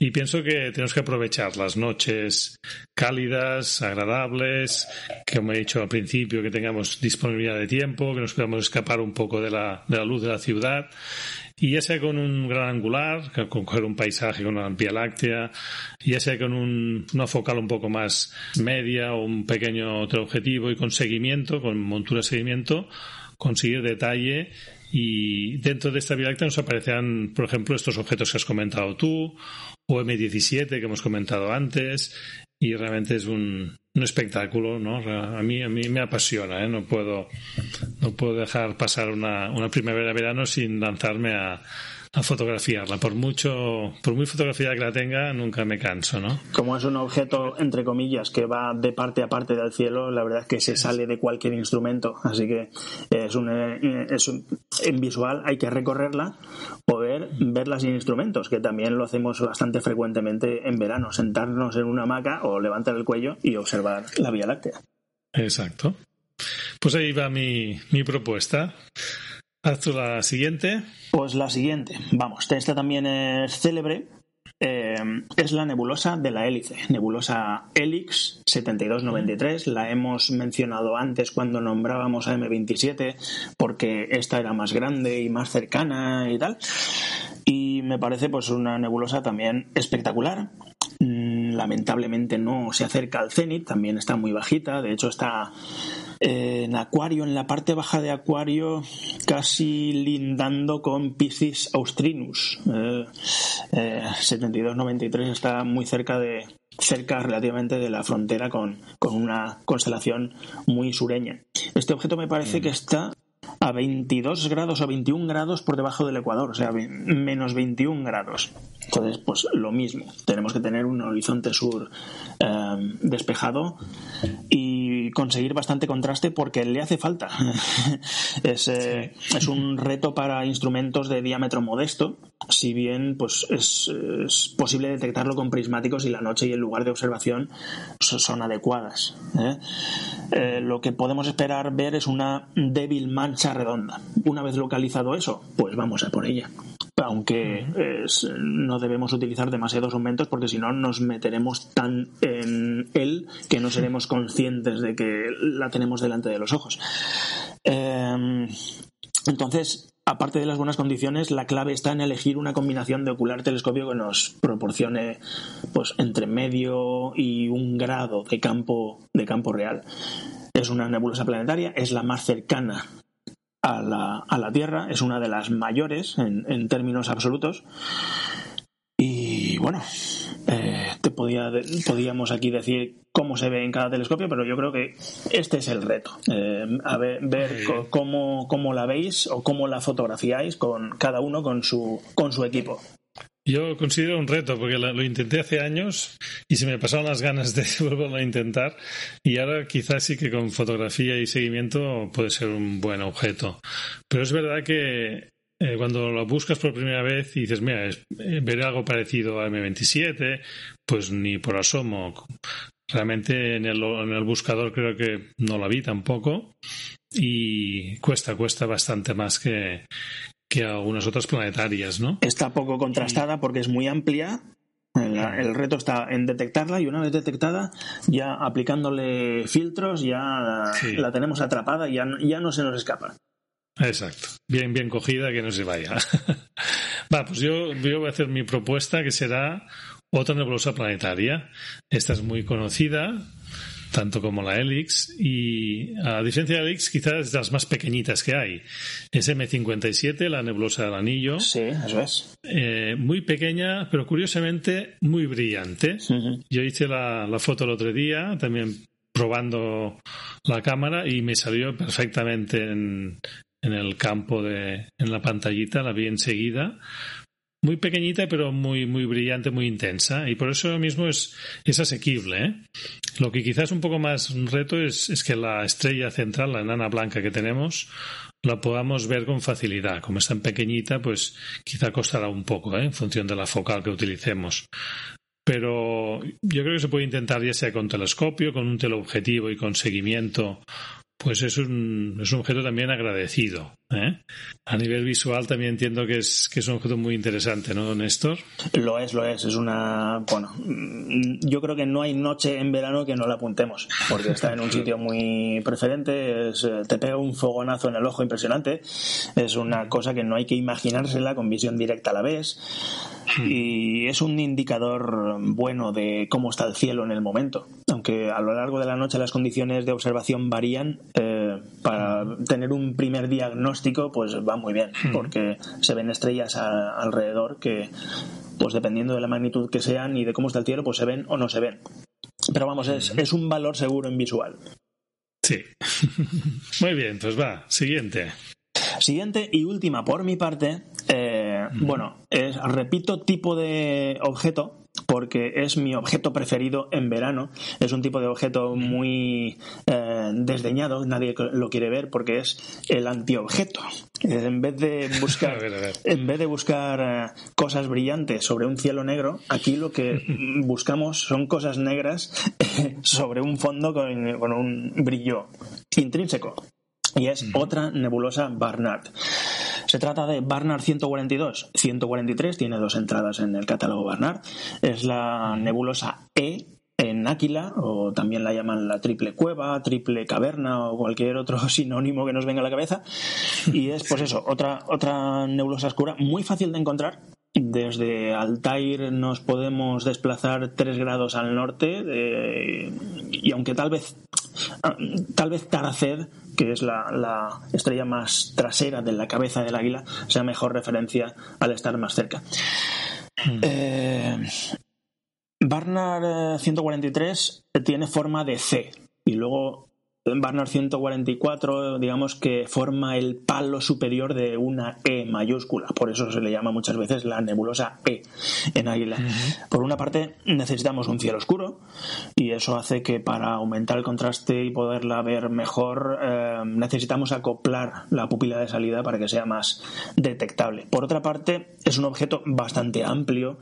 Y pienso que tenemos que aprovechar las noches cálidas, agradables, que como he dicho al principio, que tengamos disponibilidad de tiempo, que nos podamos escapar un poco de la, de la luz de la ciudad y ya sea con un gran angular, con coger un paisaje con una vía láctea, ya sea con un, una focal un poco más media o un pequeño otro objetivo y con seguimiento, con montura de seguimiento, conseguir detalle y dentro de esta vía láctea nos aparecerán, por ejemplo, estos objetos que has comentado tú, o M17 que hemos comentado antes, y realmente es un, un espectáculo, ¿no? A mí, a mí me apasiona, ¿eh? No puedo, no puedo dejar pasar una, una primavera-verano sin lanzarme a, a fotografiarla. Por mucho, por muy fotografía que la tenga, nunca me canso, ¿no? Como es un objeto, entre comillas, que va de parte a parte del cielo, la verdad es que se sale de cualquier instrumento. Así que es un, eh, es en visual hay que recorrerla, poder verla sin instrumentos, que también lo hacemos bastante frecuentemente en verano, sentarnos en una hamaca o levantar el cuello y observar la Vía Láctea. Exacto. Pues ahí va mi, mi propuesta. Haz tú la siguiente. Pues la siguiente, vamos, esta también es célebre. Eh, es la nebulosa de la hélice, nebulosa Helix 7293. La hemos mencionado antes cuando nombrábamos a M27 porque esta era más grande y más cercana y tal. Y me parece pues una nebulosa también espectacular mm, lamentablemente no se acerca al cenit, también está muy bajita, de hecho está en Acuario, en la parte baja de Acuario, casi lindando con Piscis Austrinus. Eh, eh, 72-93 está muy cerca de cerca relativamente de la frontera con, con una constelación muy sureña. Este objeto me parece mm. que está a 22 grados o 21 grados por debajo del Ecuador, o sea, menos 21 grados. Entonces, pues lo mismo, tenemos que tener un horizonte sur eh, despejado y conseguir bastante contraste porque le hace falta. es, eh, es, un reto para instrumentos de diámetro modesto, si bien pues es, posible detectarlo con prismáticos y la noche y el lugar de observación son adecuadas. ¿eh? lo que podemos esperar ver es una débil mancha redonda. Una vez localizado eso, pues vamos a por ella aunque no debemos utilizar demasiados aumentos porque si no nos meteremos tan en él que no seremos conscientes de que la tenemos delante de los ojos. Em, entonces, aparte de las buenas condiciones, la clave está en elegir una combinación de ocular telescopio que nos proporcione pues entre medio y un grado de campo de campo real. Es una nebulosa planetaria, es la más cercana a la, a la Tierra, es una de las mayores en, términos absolutos. Y bueno, eh, te podía, podíamos aquí decir cómo se ve en cada telescopio, pero yo creo que este es el reto. Eh, a ver, ver cómo, cómo, la veis o cómo la fotografiáis con cada uno con su, con su equipo. Yo considero un reto porque lo intenté hace años y se me pasaron las ganas de volverlo a intentar y ahora quizás sí que con fotografía y seguimiento puede ser un buen objeto. Pero es verdad que eh, cuando lo buscas por primera vez y dices, mira, eh, veré algo parecido a M27, pues ni por asomo. Realmente en el, en el buscador creo que no la vi tampoco y cuesta, cuesta bastante más que, que algunas otras planetarias, ¿no? Está poco contrastada porque es muy amplia El, reto está en detectarla y una vez detectada, ya aplicándole filtros, ya la tenemos atrapada y ya, ya no se nos escapa. Exacto. Bien, bien cogida, que no se vaya. Va, pues yo, yo voy a hacer mi propuesta, que será otra nebulosa planetaria. Esta es muy conocida, tanto como la Helix, y a diferencia de la Helix, quizás es de las más pequeñitas que hay. Es M57, la nebulosa del anillo. Sí, eso es. Eh, muy pequeña, pero curiosamente muy brillante. Yo hice la, la, foto el otro día, también probando la cámara, y me salió perfectamente en, en el campo de, en la pantallita, la vi enseguida. Muy pequeñita, pero muy, muy brillante, muy intensa. Y por eso mismo es, es asequible. ¿eh? Lo que quizás un poco más reto es, es que la estrella central, la enana blanca que tenemos, la podamos ver con facilidad. Como es tan pequeñita, pues quizá costará un poco, ¿eh? en función de la focal que utilicemos. Pero yo creo que se puede intentar ya sea con telescopio, con un teleobjetivo y con seguimiento pues es un, es un objeto también agradecido. ¿eh? A nivel visual también entiendo que es, que es un objeto muy interesante, ¿no, Néstor? Lo es, lo es. Es una. Bueno, yo creo que no hay noche en verano que no la apuntemos, porque está en un sitio muy preferente, te pega un fogonazo en el ojo impresionante. Es una cosa que no hay que imaginársela con visión directa a la vez. Y es un indicador bueno de cómo está el cielo en el momento. Aunque a lo largo de la noche las condiciones de observación varían, eh, para tener un primer diagnóstico, pues va muy bien, porque se ven estrellas alrededor que, pues dependiendo de la magnitud que sean y de cómo está el cielo, pues se ven o no se ven. Pero vamos, es, es un valor seguro en visual. Sí. muy bien, pues va, siguiente. Siguiente y última por mi parte, eh, bueno, es, repito, tipo de objeto, porque es mi objeto preferido en verano. Es un tipo de objeto muy eh, desdeñado, nadie lo quiere ver porque es el antiobjeto. En vez de buscar, En vez de buscar eh, cosas brillantes sobre un cielo negro, aquí lo que buscamos son cosas negras sobre un fondo con, con un brillo intrínseco. Y es otra nebulosa Barnard. Se trata de Barnard 142. 143 tiene dos entradas en el catálogo Barnard. Es la nebulosa E en Áquila, o también la llaman la triple cueva, triple caverna o cualquier otro sinónimo que nos venga a la cabeza. Y es, pues eso, otra, otra nebulosa oscura muy fácil de encontrar. Desde Altair nos podemos desplazar tres grados al norte eh, y aunque tal vez tal vez Taraced que es la, estrella más trasera de la cabeza del águila, sea mejor referencia al estar más cerca. Hmm. Eh, Barnard 143 eh, tiene forma de C y luego Barnard 144, digamos que forma el palo superior de una E mayúscula, por eso se le llama muchas veces la nebulosa E en águila. Por una parte, necesitamos un cielo oscuro y eso hace que para aumentar el contraste y poderla ver mejor, eh, necesitamos acoplar la pupila de salida para que sea más detectable. Por otra parte, es un objeto bastante amplio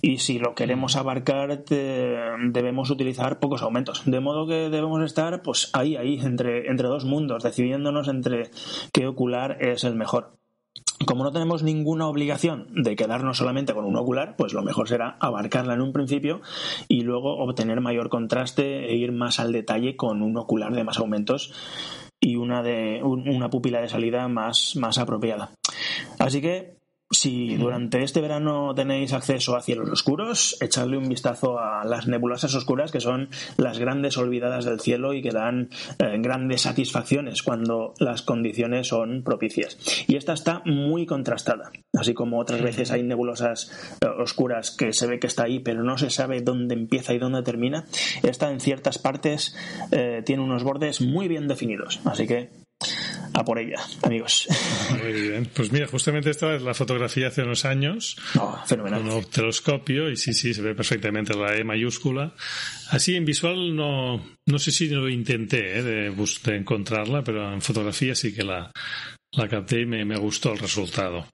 y si lo queremos abarcar, debemos utilizar pocos aumentos, de modo que debemos estar pues ahí entre, entre dos mundos, decidiéndonos entre qué ocular es el mejor. Como no tenemos ninguna obligación de quedarnos solamente con un ocular, pues lo mejor será abarcarla en un principio y luego obtener mayor contraste e ir más al detalle con un ocular de más aumentos y una de una pupila de salida más, más apropiada. Así que si durante este verano tenéis acceso a cielos oscuros, echadle un vistazo a las nebulosas oscuras, que son las grandes olvidadas del cielo y que dan eh, grandes satisfacciones cuando las condiciones son propicias. Y esta está muy contrastada, así como otras veces hay nebulosas eh, oscuras que se ve que está ahí, pero no se sabe dónde empieza y dónde termina. Esta en ciertas partes eh, tiene unos bordes muy bien definidos, así que a por ella, amigos. Muy bien. Pues mira, justamente esta es la fotografía hace unos años. fenomenal. Con un telescopio y sí, sí, se ve perfectamente la E mayúscula. Así en visual no, no sé si lo intenté ¿eh? de, de, encontrarla, pero en fotografía sí que la, la capté y me, me, gustó el resultado.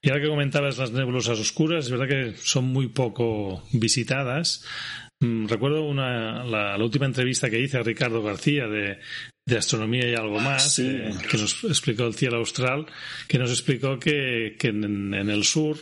Y ahora que comentabas las nebulosas oscuras, es verdad que son muy poco visitadas. Mm, recuerdo una, la, última entrevista que hice a Ricardo García de, de astronomía y algo más, eh, que nos explicó el cielo austral, que nos explicó que, que en, el sur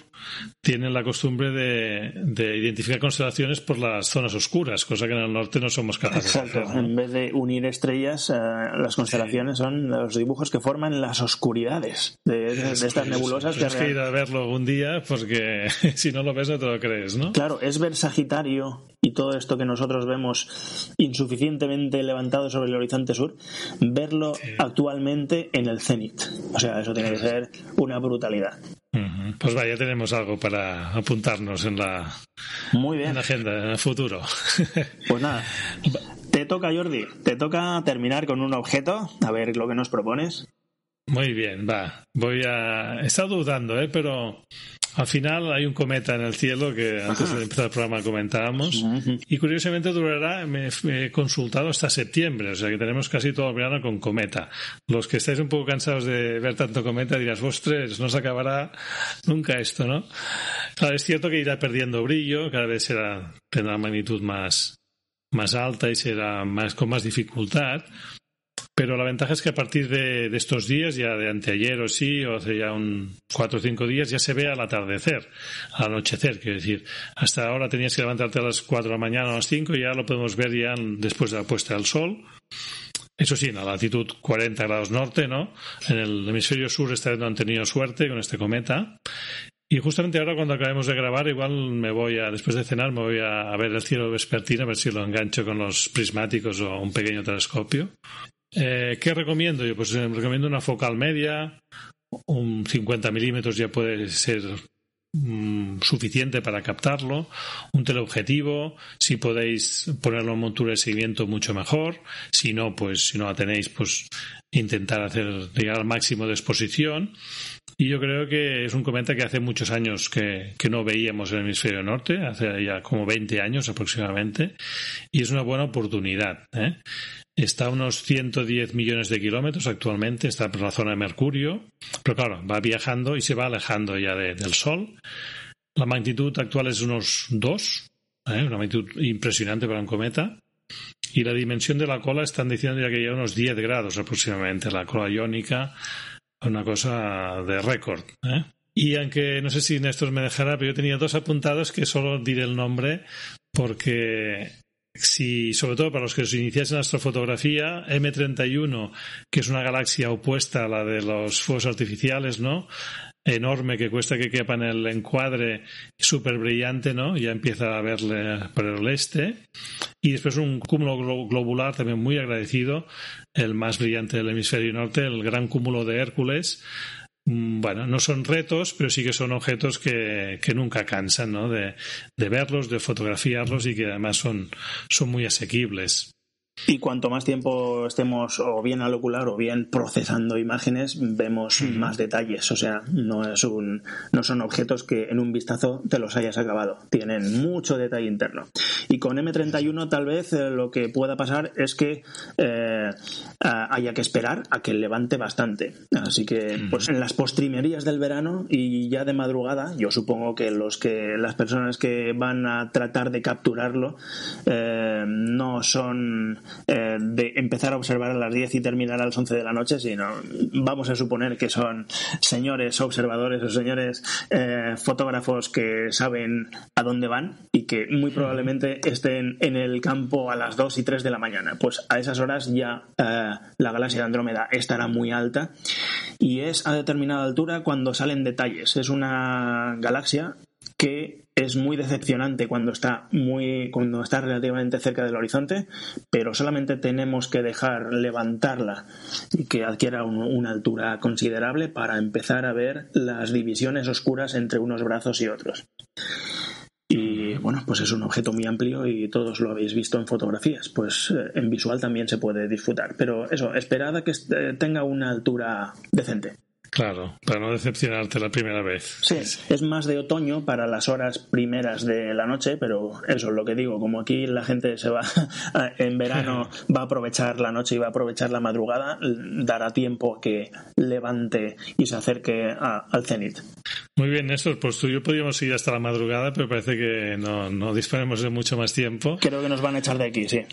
tienen la costumbre de, de, identificar constelaciones por las zonas oscuras, cosa que en el norte no somos capaces de hacer. En vez de unir estrellas, eh, las constelaciones son los dibujos que forman las oscuridades de, estas nebulosas. Tienes que, ir a verlo un día porque si no lo ves no te lo crees, ¿no? Claro, es ver Sagitario y todo esto que nosotros vemos insuficientemente levantado sobre el horizonte sur, verlo actualmente en el cenit. O sea, eso tiene que ser una brutalidad. Pues vaya, tenemos algo para apuntarnos en la, Muy bien. En la agenda, en el futuro. Pues nada, te toca Jordi, te toca terminar con un objeto, a ver lo que nos propones. Muy bien, va. Voy a. He estado dudando, ¿eh? pero al final hay un cometa en el cielo que antes de empezar el programa comentábamos y curiosamente durará, me, he consultado hasta septiembre, o sea que tenemos casi todo el verano con cometa. Los que estáis un poco cansados de ver tanto cometa dirás, tres, no se acabará nunca esto, ¿no? Claro, es cierto que irá perdiendo brillo, cada vez será, tendrá magnitud más, más alta y será más, con más dificultad, pero la ventaja es que a partir de, estos días, ya de anteayer o sí, o hace ya un cuatro o cinco días, ya se ve al atardecer, al anochecer. Quiero decir, hasta ahora tenías que levantarte a las cuatro de la mañana o a las cinco, y ya lo podemos ver ya después de la puesta del sol. Eso sí, en la latitud 40 grados norte, ¿no? En el hemisferio sur esta vez no han tenido suerte con este cometa. Y justamente ahora cuando acabemos de grabar, igual me voy a, después de cenar, me voy a ver el cielo vespertino, a ver si lo engancho con los prismáticos o un pequeño telescopio. Eh, ¿Qué recomiendo yo? Pues eh, recomiendo una focal media, un 50 milímetros ya puede ser mm, suficiente para captarlo, un teleobjetivo, si podéis ponerlo en montura de seguimiento mucho mejor, si no, pues si no la tenéis, pues intentar hacer llegar al máximo de exposición. Y yo creo que es un cometa que hace muchos años que, que, no veíamos en el hemisferio norte, hace ya como 20 años aproximadamente, y es una buena oportunidad. ¿eh? Está a unos 110 millones de kilómetros actualmente, está por la zona de Mercurio, pero claro, va viajando y se va alejando ya del Sol. La magnitud actual es unos 2, ¿eh? una magnitud impresionante para un cometa. Y la dimensión de la cola están diciendo ya que ya unos 10 grados aproximadamente, la cola iónica, una cosa de récord. ¿eh? Y aunque no sé si Néstor me dejará, pero yo tenía dos apuntados que solo diré el nombre porque si, sobre todo para los que os iniciáis en astrofotografía, M31, que es una galaxia opuesta a la de los fuegos artificiales, ¿no? enorme que cuesta que quepa en el encuadre, súper brillante, ¿no? Ya empieza a verle por el este. Y después un cúmulo globular también muy agradecido, el más brillante del hemisferio norte, el gran cúmulo de Hércules, bueno, no son retos, pero sí que son objetos que, que nunca cansan, ¿no? De, de, verlos, de fotografiarlos y que además son, son muy asequibles. Y cuanto más tiempo estemos o bien al ocular o bien procesando imágenes, vemos más detalles. O sea, no es un, no son objetos que en un vistazo te los hayas acabado. Tienen mucho detalle interno. Y con M31 tal vez eh, lo que pueda pasar es que eh, haya que esperar a que levante bastante. Así que, pues en las postrimerías del verano y ya de madrugada, yo supongo que los que las personas que van a tratar de capturarlo eh, no son eh, de empezar a observar a las 10 y terminar a las 11 de la noche, sino vamos a suponer que son señores observadores o señores eh, fotógrafos que saben a dónde van y que muy probablemente estén en el campo a las 2 y 3 de la mañana. Pues a esas horas ya eh, la galaxia de Andrómeda estará muy alta y es a determinada altura cuando salen detalles. Es una galaxia que es muy decepcionante cuando está muy cuando está relativamente cerca del horizonte, pero solamente tenemos que dejar levantarla y que adquiera una altura considerable para empezar a ver las divisiones oscuras entre unos brazos y otros. Y bueno, pues es un objeto muy amplio y todos lo habéis visto en fotografías. Pues eh, en visual también se puede disfrutar. Pero eso, esperad que tenga una altura decente. Claro, para no decepcionarte la primera vez. Sí, es más de otoño para las horas primeras de la noche, pero eso es lo que digo, como aquí la gente se va en verano, va a aprovechar la noche y va a aprovechar la madrugada, dará tiempo que levante y se acerque al cenit. Muy bien, Néstor, pues tú y yo podríamos ir hasta la madrugada, pero parece que no, no disponemos de mucho más tiempo. Creo que nos van a echar de aquí, sí.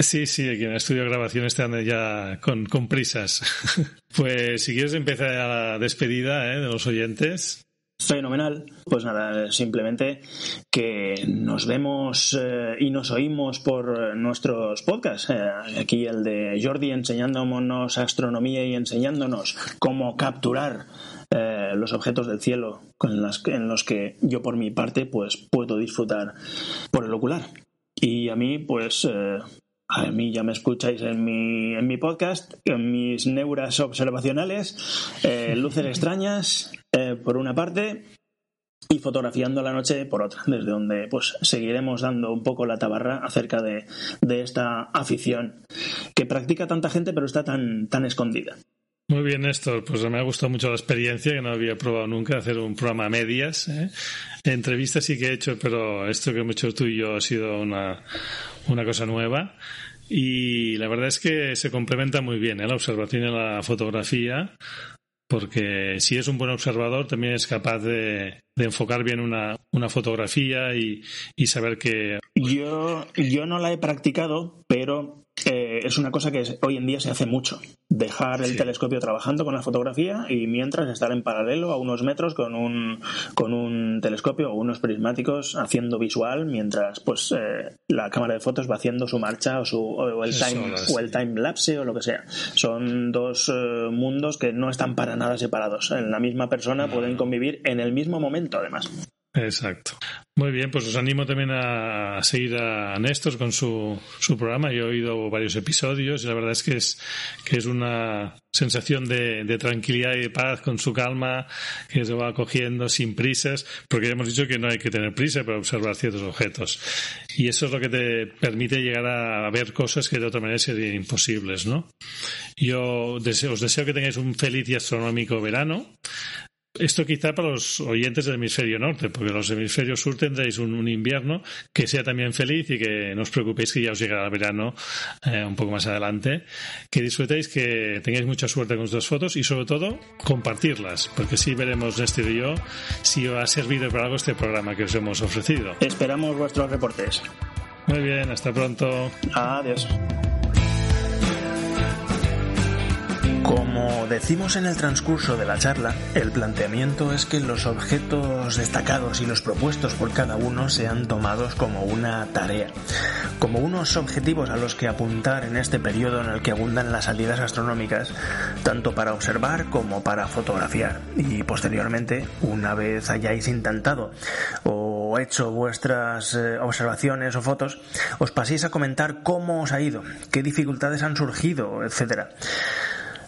Sí, sí, aquí en el estudio de grabación están ya con, prisas. pues si quieres empezar la despedida ¿eh? de los oyentes. Fenomenal. Pues nada, simplemente que nos vemos eh, y nos oímos por nuestros podcasts. Eh, aquí el de Jordi enseñándonos astronomía y enseñándonos cómo capturar eh, los objetos del cielo con las, en los que yo por mi parte pues puedo disfrutar por el ocular. Y a mí pues a mí ya me escucháis en mi, en mi podcast, en mis neuras observacionales, eh, luces extrañas eh, por una parte y fotografiando la noche por otra, desde donde pues seguiremos dando un poco la tabarra acerca de, de esta afición que practica tanta gente pero está tan, tan escondida. Muy bien, Néstor. Pues me ha gustado mucho la experiencia, que no había probado nunca hacer un programa medias. ¿eh? Entrevistas sí que he hecho, pero esto que hemos hecho tú y yo ha sido una, una cosa nueva. Y la verdad es que se complementa muy bien ¿eh? la observación y la fotografía, porque si es un buen observador también es capaz de, de enfocar bien una, una fotografía y, y, saber que... Yo, yo no la he practicado, pero eh, es una cosa que hoy en día se hace mucho. Dejar el sí. telescopio trabajando con la fotografía y mientras estar en paralelo a unos metros con un, con un telescopio o unos prismáticos haciendo visual mientras pues eh, la cámara de fotos va haciendo su marcha o, su, o el, time, o el time lapse o lo que sea. Son dos eh, mundos que no están para nada separados. En la misma persona no. pueden convivir en el mismo momento además. Exacto. Muy bien, pues os animo también a seguir a Néstor con su, su programa. Yo he oído varios episodios y la verdad es que es, que es una sensación de, de, tranquilidad y de paz con su calma que se va cogiendo sin prisas, porque ya hemos dicho que no hay que tener prisa para observar ciertos objetos. Y eso es lo que te permite llegar a ver cosas que de otra manera serían imposibles, ¿no? Yo deseo, os deseo que tengáis un feliz y astronómico verano. Esto quizá para los oyentes del hemisferio norte, porque los hemisferios sur tendréis un, un, invierno que sea también feliz y que no os preocupéis que ya os llegará el verano eh, un poco más adelante. Que disfrutéis, que tengáis mucha suerte con vuestras fotos y sobre todo compartirlas, porque sí veremos Néstor y yo si os ha servido para algo este programa que os hemos ofrecido. Esperamos vuestros reportes. Muy bien, hasta pronto. Adiós. Como decimos en el transcurso de la charla, el planteamiento es que los objetos destacados y los propuestos por cada uno sean tomados como una tarea, como unos objetivos a los que apuntar en este periodo en el que abundan las salidas astronómicas, tanto para observar como para fotografiar. Y posteriormente, una vez hayáis intentado o hecho vuestras eh, observaciones o fotos, os paséis a comentar cómo os ha ido, qué dificultades han surgido, etcétera.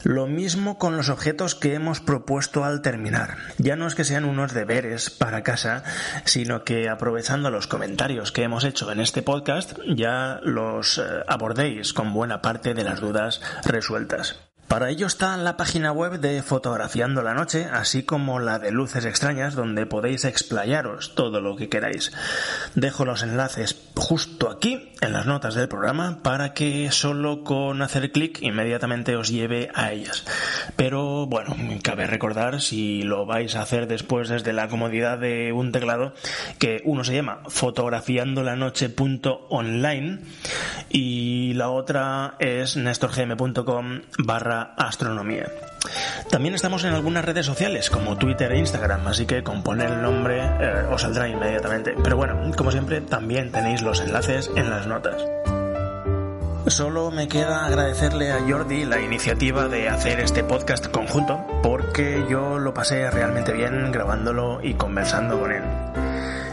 Lo mismo con los objetos que hemos propuesto al terminar. Ya no es que sean unos deberes para casa, sino que aprovechando los comentarios que hemos hecho en este podcast, ya los eh, abordéis con buena parte de las dudas resueltas. Para ello está la página web de Fotografiando la Noche, así como la de Luces Extrañas, donde podéis explayaros todo lo que queráis. Dejo los enlaces justo aquí, en las notas del programa, para que solo con hacer clic inmediatamente os lleve a ellas. Pero bueno, cabe recordar, si lo vais a hacer después desde la comodidad de un teclado, que uno se llama fotografiandolanoche.online y la otra es nestorgm.com astronomía. También estamos en algunas redes sociales como Twitter e Instagram, así que con poner el nombre eh, os saldrá inmediatamente. Pero bueno, como siempre, también tenéis los enlaces en las notas. Solo me queda agradecerle a Jordi la iniciativa de hacer este podcast conjunto, porque yo lo pasé realmente bien grabándolo y conversando con él.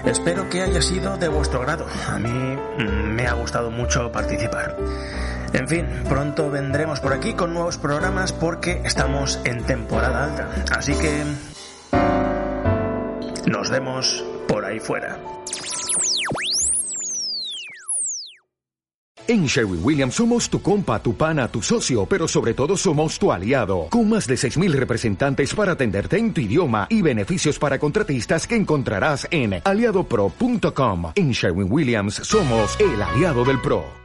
Espero que haya sido de vuestro grado. A mí me ha gustado mucho participar. En fin, pronto vendremos por aquí con nuevos programas porque estamos en temporada alta. Así que... Nos vemos por ahí fuera. En Sherwin Williams somos tu compa, tu pana, tu socio, pero sobre todo somos tu aliado, con más de 6.000 representantes para atenderte en tu idioma y beneficios para contratistas que encontrarás en aliadopro.com. En Sherwin Williams somos el aliado del PRO.